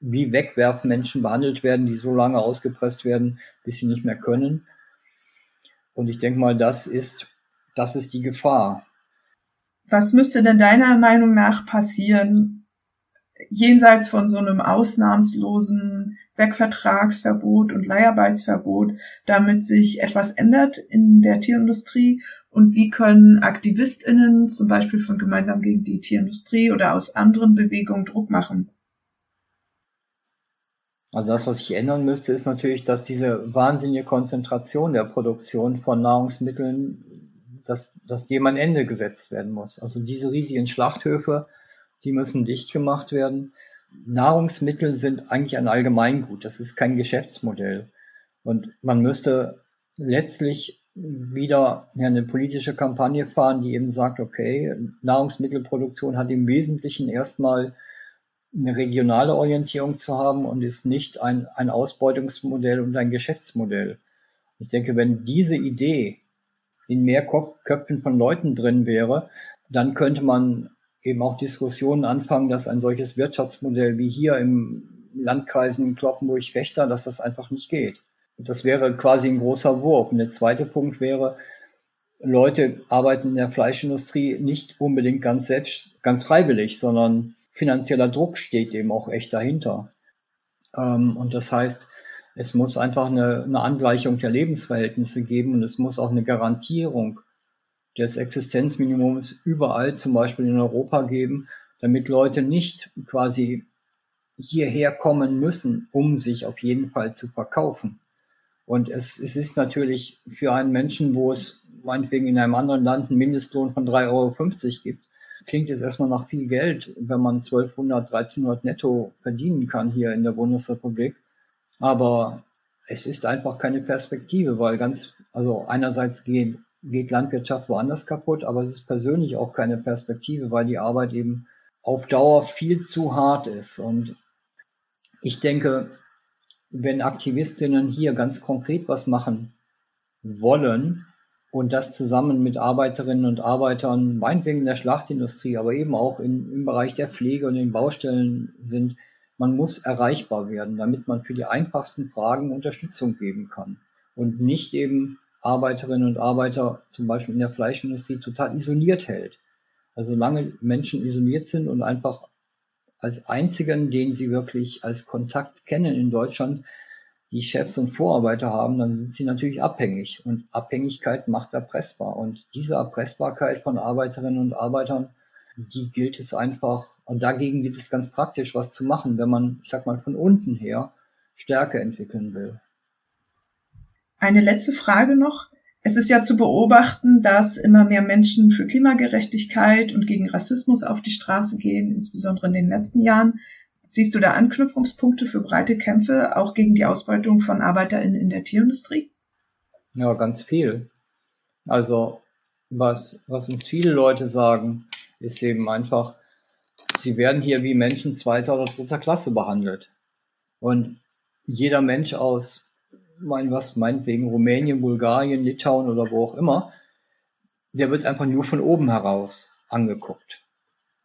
wie Wegwerfmenschen behandelt werden, die so lange ausgepresst werden, bis sie nicht mehr können. Und ich denke mal, das ist, das ist die Gefahr.
Was müsste denn deiner Meinung nach passieren, jenseits von so einem ausnahmslosen Werkvertragsverbot und Leiharbeitsverbot, damit sich etwas ändert in der Tierindustrie? Und wie können AktivistInnen zum Beispiel von Gemeinsam gegen die Tierindustrie oder aus anderen Bewegungen Druck machen?
Also das, was sich ändern müsste, ist natürlich, dass diese wahnsinnige Konzentration der Produktion von Nahrungsmitteln dass, dass dem ein Ende gesetzt werden muss. Also diese riesigen Schlachthöfe, die müssen dicht gemacht werden. Nahrungsmittel sind eigentlich ein Allgemeingut. Das ist kein Geschäftsmodell. Und man müsste letztlich wieder eine politische Kampagne fahren, die eben sagt, okay, Nahrungsmittelproduktion hat im Wesentlichen erstmal eine regionale Orientierung zu haben und ist nicht ein, ein Ausbeutungsmodell und ein Geschäftsmodell. Ich denke, wenn diese Idee in mehr Köpfen von Leuten drin wäre, dann könnte man eben auch Diskussionen anfangen, dass ein solches Wirtschaftsmodell wie hier im Landkreisen Kloppenburg-Fechter, dass das einfach nicht geht. Das wäre quasi ein großer Wurf. Und der zweite Punkt wäre, Leute arbeiten in der Fleischindustrie nicht unbedingt ganz selbst, ganz freiwillig, sondern finanzieller Druck steht eben auch echt dahinter. Ähm, und das heißt, es muss einfach eine, eine Angleichung der Lebensverhältnisse geben und es muss auch eine Garantierung des Existenzminimums überall, zum Beispiel in Europa geben, damit Leute nicht quasi hierher kommen müssen, um sich auf jeden Fall zu verkaufen. Und es, es ist natürlich für einen Menschen, wo es meinetwegen in einem anderen Land einen Mindestlohn von 3,50 Euro gibt, klingt es erstmal nach viel Geld, wenn man 1200, 1300 netto verdienen kann hier in der Bundesrepublik. Aber es ist einfach keine Perspektive, weil ganz, also einerseits geht, geht Landwirtschaft woanders kaputt, aber es ist persönlich auch keine Perspektive, weil die Arbeit eben auf Dauer viel zu hart ist. Und ich denke, wenn Aktivistinnen hier ganz konkret was machen wollen und das zusammen mit Arbeiterinnen und Arbeitern, meinetwegen in der Schlachtindustrie, aber eben auch in, im Bereich der Pflege und den Baustellen sind, man muss erreichbar werden, damit man für die einfachsten Fragen Unterstützung geben kann und nicht eben Arbeiterinnen und Arbeiter zum Beispiel in der Fleischindustrie total isoliert hält. Also solange Menschen isoliert sind und einfach als einzigen, den sie wirklich als Kontakt kennen in Deutschland, die Chefs und Vorarbeiter haben, dann sind sie natürlich abhängig. Und Abhängigkeit macht erpressbar. Und diese Erpressbarkeit von Arbeiterinnen und Arbeitern, die gilt es einfach, und dagegen gilt es ganz praktisch, was zu machen, wenn man, ich sag mal, von unten her Stärke entwickeln will.
Eine letzte Frage noch. Es ist ja zu beobachten, dass immer mehr Menschen für Klimagerechtigkeit und gegen Rassismus auf die Straße gehen, insbesondere in den letzten Jahren. Siehst du da Anknüpfungspunkte für breite Kämpfe, auch gegen die Ausbeutung von ArbeiterInnen in der Tierindustrie?
Ja, ganz viel. Also, was, was uns viele Leute sagen, ist eben einfach, sie werden hier wie Menschen zweiter oder dritter Klasse behandelt. Und jeder Mensch aus mein was, meinetwegen Rumänien, Bulgarien, Litauen oder wo auch immer, der wird einfach nur von oben heraus angeguckt.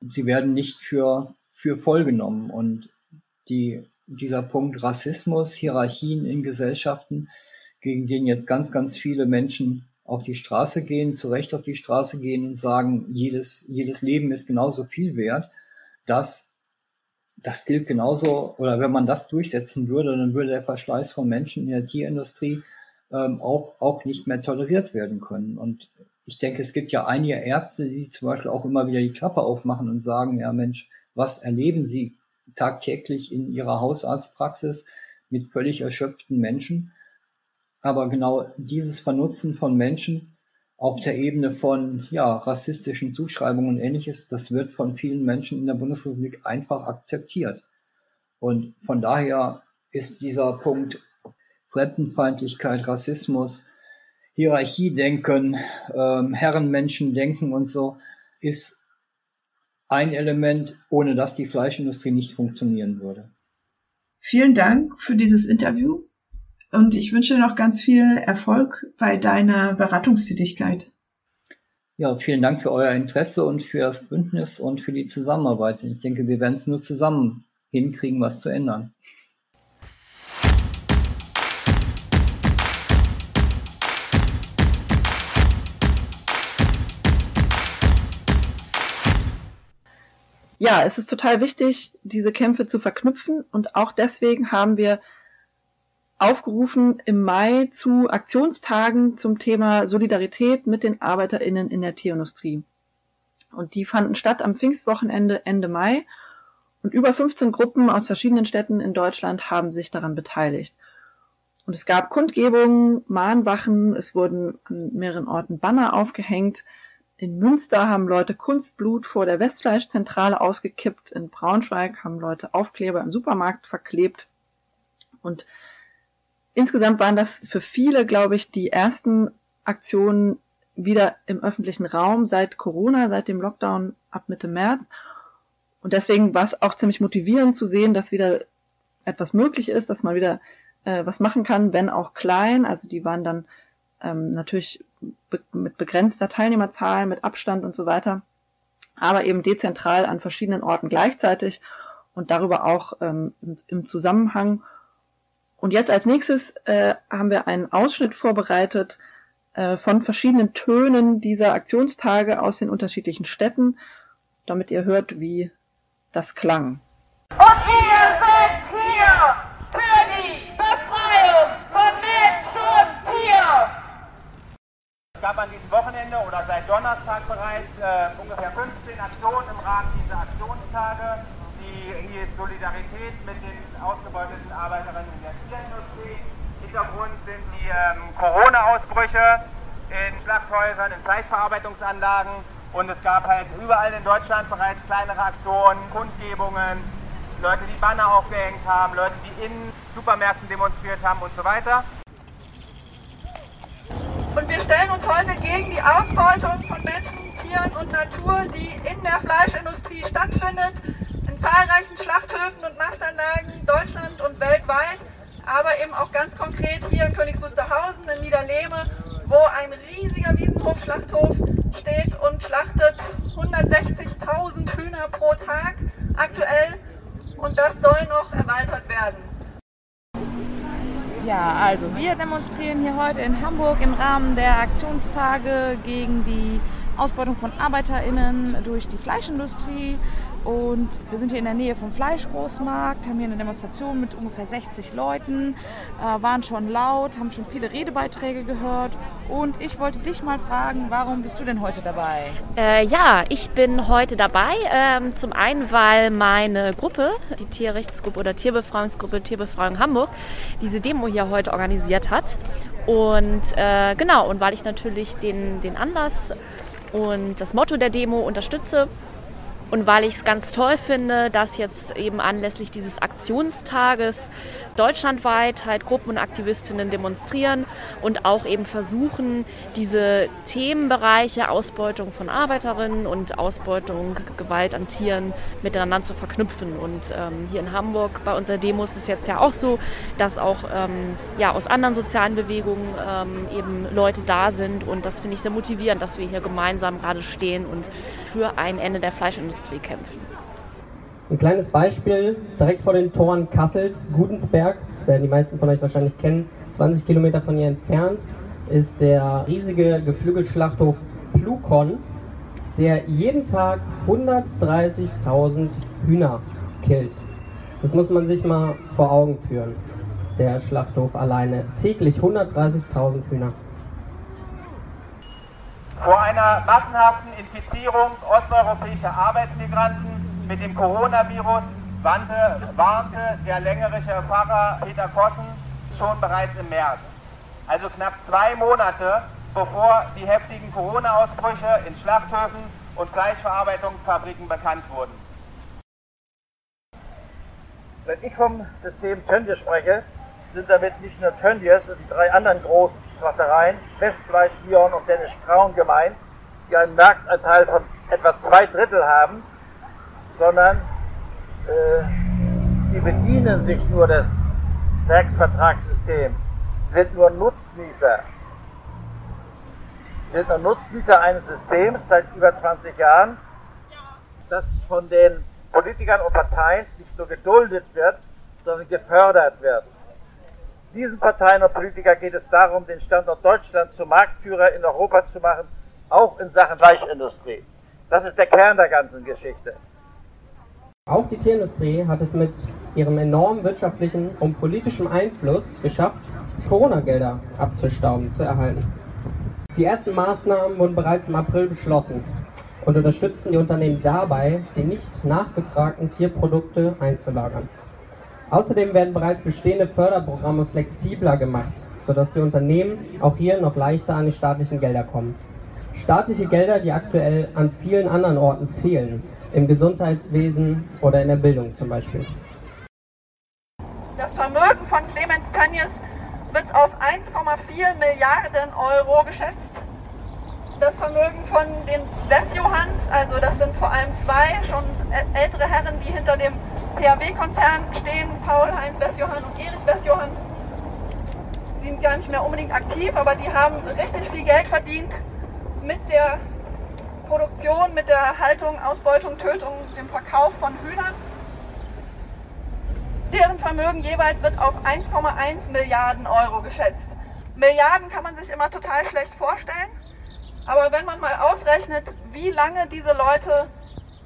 Sie werden nicht für, für voll genommen und die, dieser Punkt Rassismus, Hierarchien in Gesellschaften, gegen den jetzt ganz, ganz viele Menschen auf die Straße gehen, zu Recht auf die Straße gehen und sagen, jedes, jedes Leben ist genauso viel wert, das das gilt genauso, oder wenn man das durchsetzen würde, dann würde der Verschleiß von Menschen in der Tierindustrie ähm, auch, auch nicht mehr toleriert werden können. Und ich denke, es gibt ja einige Ärzte, die zum Beispiel auch immer wieder die Klappe aufmachen und sagen, ja Mensch, was erleben Sie tagtäglich in Ihrer Hausarztpraxis mit völlig erschöpften Menschen? Aber genau dieses Vernutzen von Menschen auf der Ebene von ja, rassistischen Zuschreibungen und ähnliches, das wird von vielen Menschen in der Bundesrepublik einfach akzeptiert. Und von daher ist dieser Punkt Fremdenfeindlichkeit, Rassismus, Hierarchiedenken, ähm, Herrenmenschendenken und so, ist ein Element, ohne das die Fleischindustrie nicht funktionieren würde.
Vielen Dank für dieses Interview. Und ich wünsche dir noch ganz viel Erfolg bei deiner Beratungstätigkeit.
Ja, vielen Dank für euer Interesse und für das Bündnis und für die Zusammenarbeit. Ich denke, wir werden es nur zusammen hinkriegen, was zu ändern.
Ja, es ist total wichtig, diese Kämpfe zu verknüpfen und auch deswegen haben wir aufgerufen im Mai zu Aktionstagen zum Thema Solidarität mit den ArbeiterInnen in der Tierindustrie. Und die fanden statt am Pfingstwochenende Ende Mai. Und über 15 Gruppen aus verschiedenen Städten in Deutschland haben sich daran beteiligt. Und es gab Kundgebungen, Mahnwachen, es wurden an mehreren Orten Banner aufgehängt. In Münster haben Leute Kunstblut vor der Westfleischzentrale ausgekippt. In Braunschweig haben Leute Aufkleber im Supermarkt verklebt. Und insgesamt waren das für viele, glaube ich, die ersten Aktionen wieder im öffentlichen Raum seit Corona, seit dem Lockdown ab Mitte März. Und deswegen war es auch ziemlich motivierend zu sehen, dass wieder etwas möglich ist, dass man wieder äh, was machen kann, wenn auch klein. Also die waren dann ähm, natürlich be mit begrenzter Teilnehmerzahl, mit Abstand und so weiter, aber eben dezentral an verschiedenen Orten gleichzeitig und darüber auch ähm, im, im Zusammenhang und jetzt als nächstes äh, haben wir einen Ausschnitt vorbereitet äh, von verschiedenen Tönen dieser Aktionstage aus den unterschiedlichen Städten, damit ihr hört, wie das klang.
Und ihr seid hier für die Befreiung von Mensch und Tier.
Es gab an diesem Wochenende oder seit Donnerstag bereits äh, ungefähr 15 Aktionen im Rahmen dieser Aktionstage die Solidarität mit den ausgebeuteten Arbeiterinnen in der Tierindustrie. Hintergrund sind die ähm, Corona-Ausbrüche in Schlachthäusern, in Fleischverarbeitungsanlagen und es gab halt überall in Deutschland bereits kleinere Aktionen, Kundgebungen, Leute, die Banner aufgehängt haben, Leute, die in Supermärkten demonstriert haben und so weiter.
Und wir stellen uns heute gegen die Ausbeutung von Menschen, Tieren und Natur, die in der Fleischindustrie stattfindet zahlreichen Schlachthöfen und Mastanlagen Deutschland und weltweit, aber eben auch ganz konkret hier in Königs Wusterhausen in Niederlehme, wo ein riesiger Wiesenhof-Schlachthof steht und schlachtet 160.000 Hühner pro Tag aktuell und das soll noch erweitert werden.
Ja, also wir demonstrieren hier heute in Hamburg im Rahmen der Aktionstage gegen die Ausbeutung von ArbeiterInnen durch die Fleischindustrie. Und wir sind hier in der Nähe vom Fleischgroßmarkt, haben hier eine Demonstration mit ungefähr 60 Leuten, äh, waren schon laut, haben schon viele Redebeiträge gehört. Und ich wollte dich mal fragen, warum bist du denn heute dabei?
Äh, ja, ich bin heute dabei. Ähm, zum einen, weil meine Gruppe, die Tierrechtsgruppe oder Tierbefreiungsgruppe Tierbefreiung Hamburg, diese Demo hier heute organisiert hat. Und äh, genau, und weil ich natürlich den, den Anlass und das Motto der Demo unterstütze. Und weil ich es ganz toll finde, dass jetzt eben anlässlich dieses Aktionstages deutschlandweit halt Gruppen und Aktivistinnen demonstrieren und auch eben versuchen, diese Themenbereiche Ausbeutung von Arbeiterinnen und Ausbeutung, Gewalt an Tieren miteinander zu verknüpfen. Und ähm, hier in Hamburg bei unserer Demo ist es jetzt ja auch so, dass auch ähm, ja, aus anderen sozialen Bewegungen ähm, eben Leute da sind. Und das finde ich sehr motivierend, dass wir hier gemeinsam gerade stehen und für ein Ende der Fleischindustrie kämpfen.
Ein kleines Beispiel direkt vor den Toren Kassels, Gudensberg, das werden die meisten von euch wahrscheinlich kennen, 20 Kilometer von hier entfernt, ist der riesige Geflügelschlachthof Plukon, der jeden Tag 130.000 Hühner killt. Das muss man sich mal vor Augen führen. Der Schlachthof alleine täglich 130.000 Hühner.
Vor einer massenhaften Infizierung osteuropäischer Arbeitsmigranten mit dem Coronavirus warnte, warnte der längerische Pfarrer Peter Kossen schon bereits im März. Also knapp zwei Monate bevor die heftigen Corona-Ausbrüche in Schlachthöfen und Fleischverarbeitungsfabriken bekannt wurden.
Wenn ich vom System Tönnies spreche, sind damit nicht nur Tönnies und die drei anderen großen Schlachtereien, Westfleisch, Bion und Dennis Braun gemeint, die einen Marktanteil von etwa zwei Drittel haben sondern äh, die bedienen sich nur des Werksvertragssystems, sind nur Nutznießer. Sind nur Nutznießer eines Systems seit über 20 Jahren, das von den Politikern und Parteien nicht nur geduldet wird, sondern gefördert wird. Diesen Parteien und Politikern geht es darum, den Standort Deutschland zum Marktführer in Europa zu machen, auch in Sachen Fleischindustrie. Das ist der Kern der ganzen Geschichte.
Auch die Tierindustrie hat es mit ihrem enormen wirtschaftlichen und politischen Einfluss geschafft, Corona-Gelder abzustauben, zu erhalten. Die ersten Maßnahmen wurden bereits im April beschlossen und unterstützten die Unternehmen dabei, die nicht nachgefragten Tierprodukte einzulagern. Außerdem werden bereits bestehende Förderprogramme flexibler gemacht, sodass die Unternehmen auch hier noch leichter an die staatlichen Gelder kommen. Staatliche Gelder, die aktuell an vielen anderen Orten fehlen, im Gesundheitswesen oder in der Bildung zum Beispiel.
Das Vermögen von Clemens Tönnies wird auf 1,4 Milliarden Euro geschätzt. Das Vermögen von den Westjohanns, also das sind vor allem zwei schon ältere Herren, die hinter dem PAW-Konzern stehen, Paul-Heinz Westjohann und Erich Westjohann. Sind gar nicht mehr unbedingt aktiv, aber die haben richtig viel Geld verdient mit der Produktion, mit der Haltung, Ausbeutung, Tötung, dem Verkauf von Hühnern. Deren Vermögen jeweils wird auf 1,1 Milliarden Euro geschätzt. Milliarden kann man sich immer total schlecht vorstellen, aber wenn man mal ausrechnet, wie lange diese Leute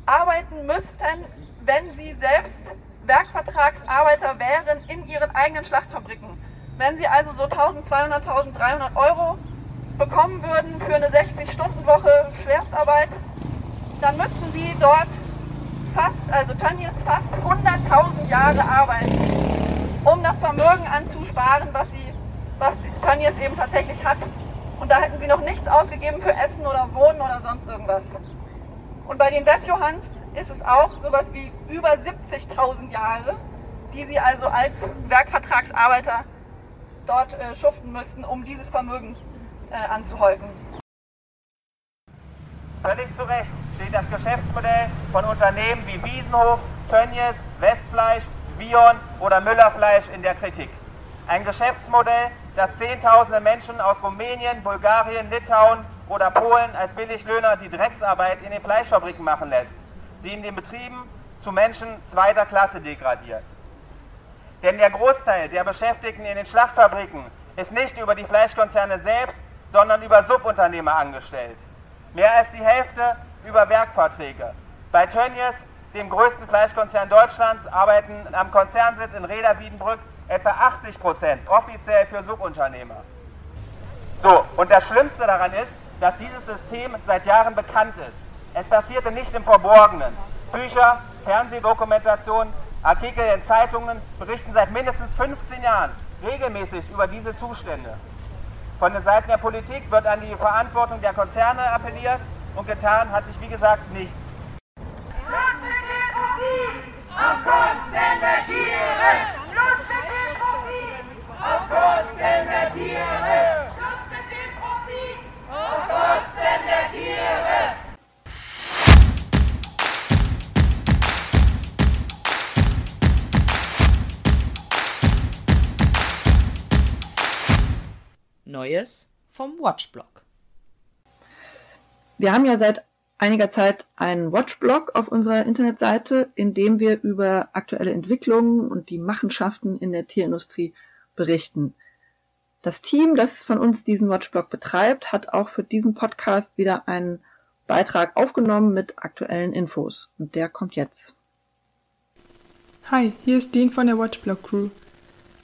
arbeiten müssten, wenn sie selbst Werkvertragsarbeiter wären in ihren eigenen Schlachtfabriken. Wenn sie also so 1200, 1300 Euro bekommen würden für eine 60-Stunden-Woche Schwerstarbeit, dann müssten sie dort fast, also Tönnies fast 100.000 Jahre arbeiten, um das Vermögen anzusparen, was, sie, was Tönnies eben tatsächlich hat. Und da hätten sie noch nichts ausgegeben für Essen oder Wohnen oder sonst irgendwas. Und bei den Westjohanns ist es auch sowas wie über 70.000 Jahre, die sie also als Werkvertragsarbeiter dort äh, schuften müssten, um dieses Vermögen äh, anzuhäufen.
Völlig zu Recht steht das Geschäftsmodell von Unternehmen wie Wiesenhof, Tönnies, Westfleisch, Vion oder Müllerfleisch in der Kritik. Ein Geschäftsmodell, das Zehntausende Menschen aus Rumänien, Bulgarien, Litauen oder Polen als Billiglöhner die Drecksarbeit in den Fleischfabriken machen lässt, sie in den Betrieben zu Menschen zweiter Klasse degradiert. Denn der Großteil der Beschäftigten in den Schlachtfabriken ist nicht über die Fleischkonzerne selbst, sondern über Subunternehmer angestellt. Mehr als die Hälfte über Werkverträge. Bei Tönnies, dem größten Fleischkonzern Deutschlands, arbeiten am Konzernsitz in Reda-Wiedenbrück etwa 80 Prozent offiziell für Subunternehmer. So, und das Schlimmste daran ist, dass dieses System seit Jahren bekannt ist. Es passierte nicht im Verborgenen. Bücher, Fernsehdokumentationen, Artikel in Zeitungen berichten seit mindestens 15 Jahren regelmäßig über diese Zustände. Von den Seiten der Politik wird an die Verantwortung der Konzerne appelliert und getan hat sich, wie gesagt, nichts.
Auf!
Neues vom Watchblog.
Wir haben ja seit einiger Zeit einen Watchblog auf unserer Internetseite, in dem wir über aktuelle Entwicklungen und die Machenschaften in der Tierindustrie berichten. Das Team, das von uns diesen Watchblog betreibt, hat auch für diesen Podcast wieder einen Beitrag aufgenommen mit aktuellen Infos. Und der kommt jetzt.
Hi, hier ist Dean von der Watchblog Crew.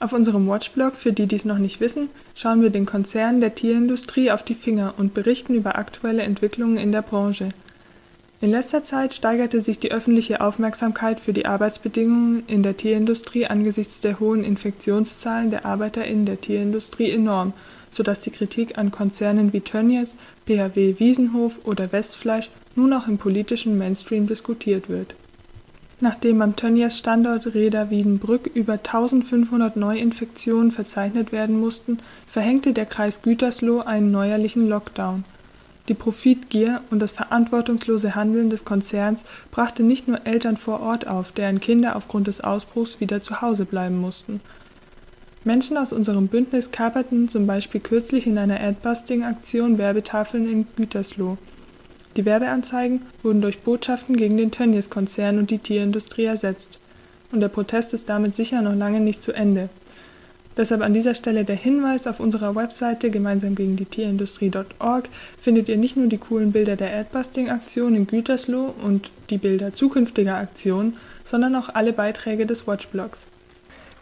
Auf unserem Watchblog, für die dies noch nicht wissen, schauen wir den Konzernen der Tierindustrie auf die Finger und berichten über aktuelle Entwicklungen in der Branche. In letzter Zeit steigerte sich die öffentliche Aufmerksamkeit für die Arbeitsbedingungen in der Tierindustrie angesichts der hohen Infektionszahlen der ArbeiterInnen der Tierindustrie enorm, sodass die Kritik an Konzernen wie Tönnies, PHW Wiesenhof oder Westfleisch nun auch im politischen Mainstream diskutiert wird. Nachdem am Tönnies Standort Reda Wiedenbrück über 1500 Neuinfektionen verzeichnet werden mussten, verhängte der Kreis Gütersloh einen neuerlichen Lockdown. Die Profitgier und das verantwortungslose Handeln des Konzerns brachte nicht nur Eltern vor Ort auf, deren Kinder aufgrund des Ausbruchs wieder zu Hause bleiben mussten. Menschen aus unserem Bündnis kaperten zum Beispiel kürzlich in einer Adbusting-Aktion Werbetafeln in Gütersloh. Die Werbeanzeigen wurden durch Botschaften gegen den Tönnies-Konzern und die Tierindustrie ersetzt. Und der Protest ist damit sicher noch lange nicht zu Ende. Deshalb an dieser Stelle der Hinweis auf unserer Webseite gemeinsam gegen die Tierindustrie.org findet ihr nicht nur die coolen Bilder der Adbusting-Aktion in Gütersloh und die Bilder zukünftiger Aktionen, sondern auch alle Beiträge des Watchblogs.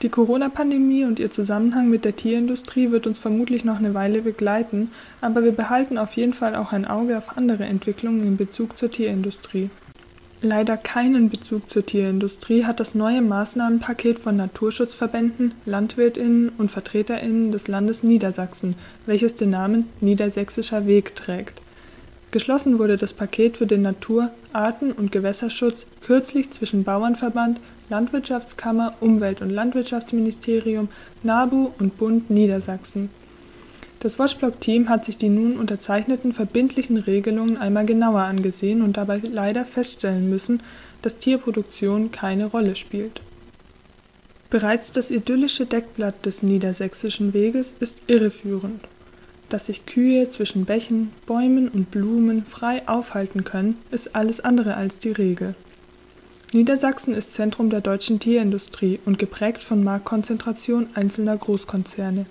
Die Corona-Pandemie und ihr Zusammenhang mit der Tierindustrie wird uns vermutlich noch eine Weile begleiten, aber wir behalten auf jeden Fall auch ein Auge auf andere Entwicklungen in Bezug zur Tierindustrie. Leider keinen Bezug zur Tierindustrie hat das neue Maßnahmenpaket von Naturschutzverbänden, Landwirtinnen und Vertreterinnen des Landes Niedersachsen, welches den Namen Niedersächsischer Weg trägt. Geschlossen wurde das Paket für den Natur-, Arten- und Gewässerschutz kürzlich zwischen Bauernverband, Landwirtschaftskammer, Umwelt- und Landwirtschaftsministerium, NABU und Bund Niedersachsen. Das Watchblog-Team hat sich die nun unterzeichneten verbindlichen Regelungen einmal genauer angesehen und dabei leider feststellen müssen, dass Tierproduktion keine Rolle spielt. Bereits das idyllische Deckblatt des Niedersächsischen Weges ist irreführend. Dass sich Kühe zwischen Bächen, Bäumen und Blumen frei aufhalten können, ist alles andere als die Regel. Niedersachsen ist Zentrum der deutschen Tierindustrie und geprägt von Marktkonzentration einzelner Großkonzerne.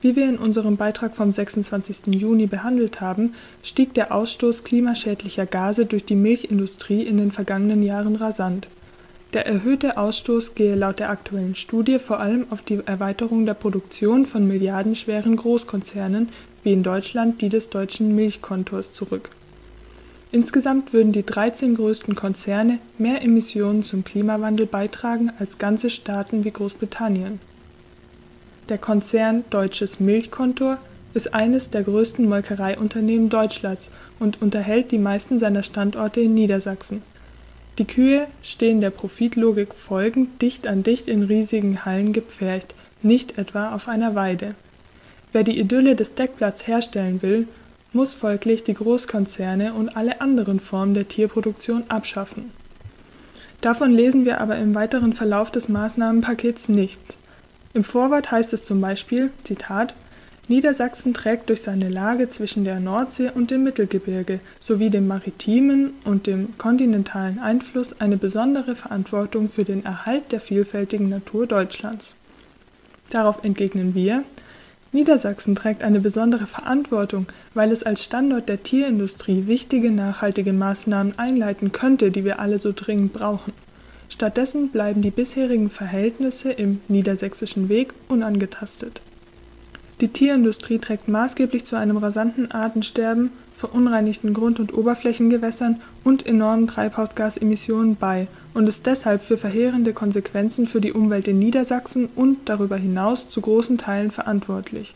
Wie wir in unserem Beitrag vom 26. Juni behandelt haben, stieg der Ausstoß klimaschädlicher Gase durch die Milchindustrie in den vergangenen Jahren rasant. Der erhöhte Ausstoß gehe laut der aktuellen Studie vor allem auf die Erweiterung der Produktion von milliardenschweren Großkonzernen wie in Deutschland die des deutschen Milchkontors zurück. Insgesamt würden die 13 größten Konzerne mehr Emissionen zum Klimawandel beitragen als ganze Staaten wie Großbritannien. Der Konzern Deutsches Milchkontor ist eines der größten Molkereiunternehmen Deutschlands und unterhält die meisten seiner Standorte in Niedersachsen. Die Kühe stehen der Profitlogik folgend dicht an dicht in riesigen Hallen gepfercht, nicht etwa auf einer Weide. Wer die Idylle des Deckblatts herstellen will, muss folglich die Großkonzerne und alle anderen Formen der Tierproduktion abschaffen. Davon lesen wir aber im weiteren Verlauf des Maßnahmenpakets nichts. Im Vorwort heißt es zum Beispiel, Zitat, Niedersachsen trägt durch seine Lage zwischen der Nordsee und dem Mittelgebirge sowie dem maritimen und dem kontinentalen Einfluss eine besondere Verantwortung für den Erhalt der vielfältigen Natur Deutschlands. Darauf entgegnen wir, Niedersachsen trägt eine besondere Verantwortung, weil es als Standort der Tierindustrie wichtige nachhaltige Maßnahmen einleiten könnte, die wir alle so dringend brauchen. Stattdessen bleiben die bisherigen Verhältnisse im Niedersächsischen Weg unangetastet. Die Tierindustrie trägt maßgeblich zu einem rasanten Artensterben, verunreinigten Grund- und Oberflächengewässern und enormen Treibhausgasemissionen bei und ist deshalb für verheerende Konsequenzen für die Umwelt in Niedersachsen und darüber hinaus zu großen Teilen verantwortlich.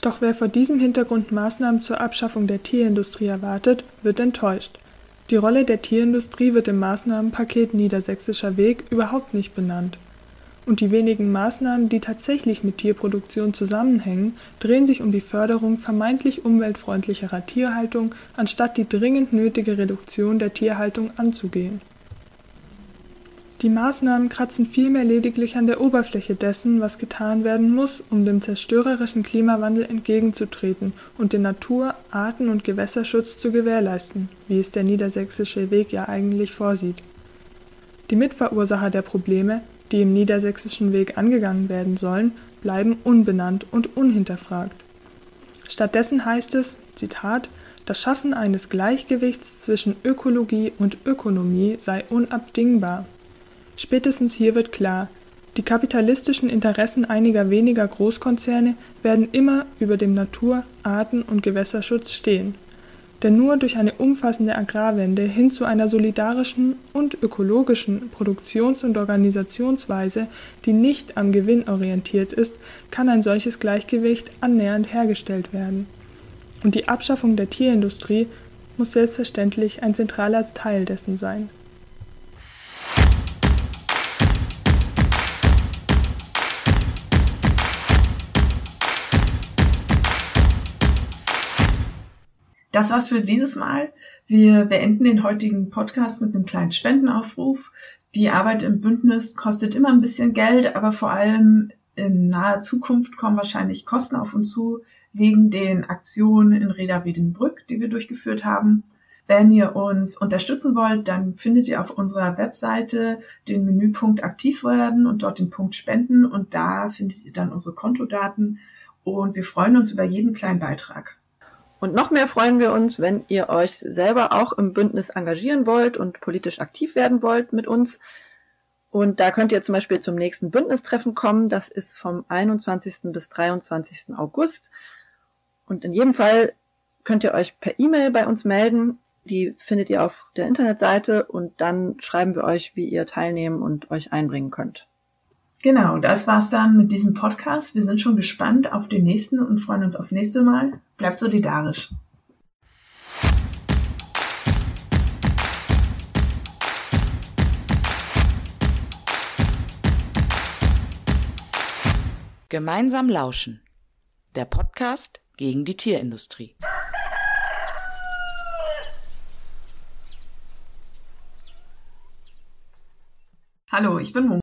Doch wer vor diesem Hintergrund Maßnahmen zur Abschaffung der Tierindustrie erwartet, wird enttäuscht. Die Rolle der Tierindustrie wird im Maßnahmenpaket Niedersächsischer Weg überhaupt nicht benannt und die wenigen Maßnahmen, die tatsächlich mit Tierproduktion zusammenhängen, drehen sich um die Förderung vermeintlich umweltfreundlicherer Tierhaltung, anstatt die dringend nötige Reduktion der Tierhaltung anzugehen. Die Maßnahmen kratzen vielmehr lediglich an der Oberfläche dessen, was getan werden muss, um dem zerstörerischen Klimawandel entgegenzutreten und den Natur-, Arten- und Gewässerschutz zu gewährleisten, wie es der Niedersächsische Weg ja eigentlich vorsieht. Die Mitverursacher der Probleme, die im Niedersächsischen Weg angegangen werden sollen, bleiben unbenannt und unhinterfragt. Stattdessen heißt es, Zitat, das Schaffen eines Gleichgewichts zwischen Ökologie und Ökonomie sei unabdingbar. Spätestens hier wird klar, die kapitalistischen Interessen einiger weniger Großkonzerne werden immer über dem Natur-, Arten- und Gewässerschutz stehen denn nur durch eine umfassende Agrarwende hin zu einer solidarischen und ökologischen Produktions- und Organisationsweise, die nicht am Gewinn orientiert ist, kann ein solches Gleichgewicht annähernd hergestellt werden. Und die Abschaffung der Tierindustrie muss selbstverständlich ein zentraler Teil dessen sein.
Das war's für dieses Mal. Wir beenden den heutigen Podcast mit einem kleinen Spendenaufruf. Die Arbeit im Bündnis kostet immer ein bisschen Geld, aber vor allem in naher Zukunft kommen wahrscheinlich Kosten auf uns zu wegen den Aktionen in Reda Wiedenbrück, die wir durchgeführt haben. Wenn ihr uns unterstützen wollt, dann findet ihr auf unserer Webseite den Menüpunkt aktiv werden und dort den Punkt Spenden und da findet ihr dann unsere Kontodaten und wir freuen uns über jeden kleinen Beitrag.
Und noch mehr freuen wir uns, wenn ihr euch selber auch im Bündnis engagieren wollt und politisch aktiv werden wollt mit uns. Und da könnt ihr zum Beispiel zum nächsten Bündnistreffen kommen. Das ist vom 21. bis 23. August. Und in jedem Fall könnt ihr euch per E-Mail bei uns melden. Die findet ihr auf der Internetseite und dann schreiben wir euch, wie ihr teilnehmen und euch einbringen könnt.
Genau, das war's dann mit diesem Podcast. Wir sind schon gespannt auf den nächsten und freuen uns auf nächste Mal. Bleibt solidarisch.
Gemeinsam lauschen. Der Podcast gegen die Tierindustrie.
Hallo, ich bin Mo.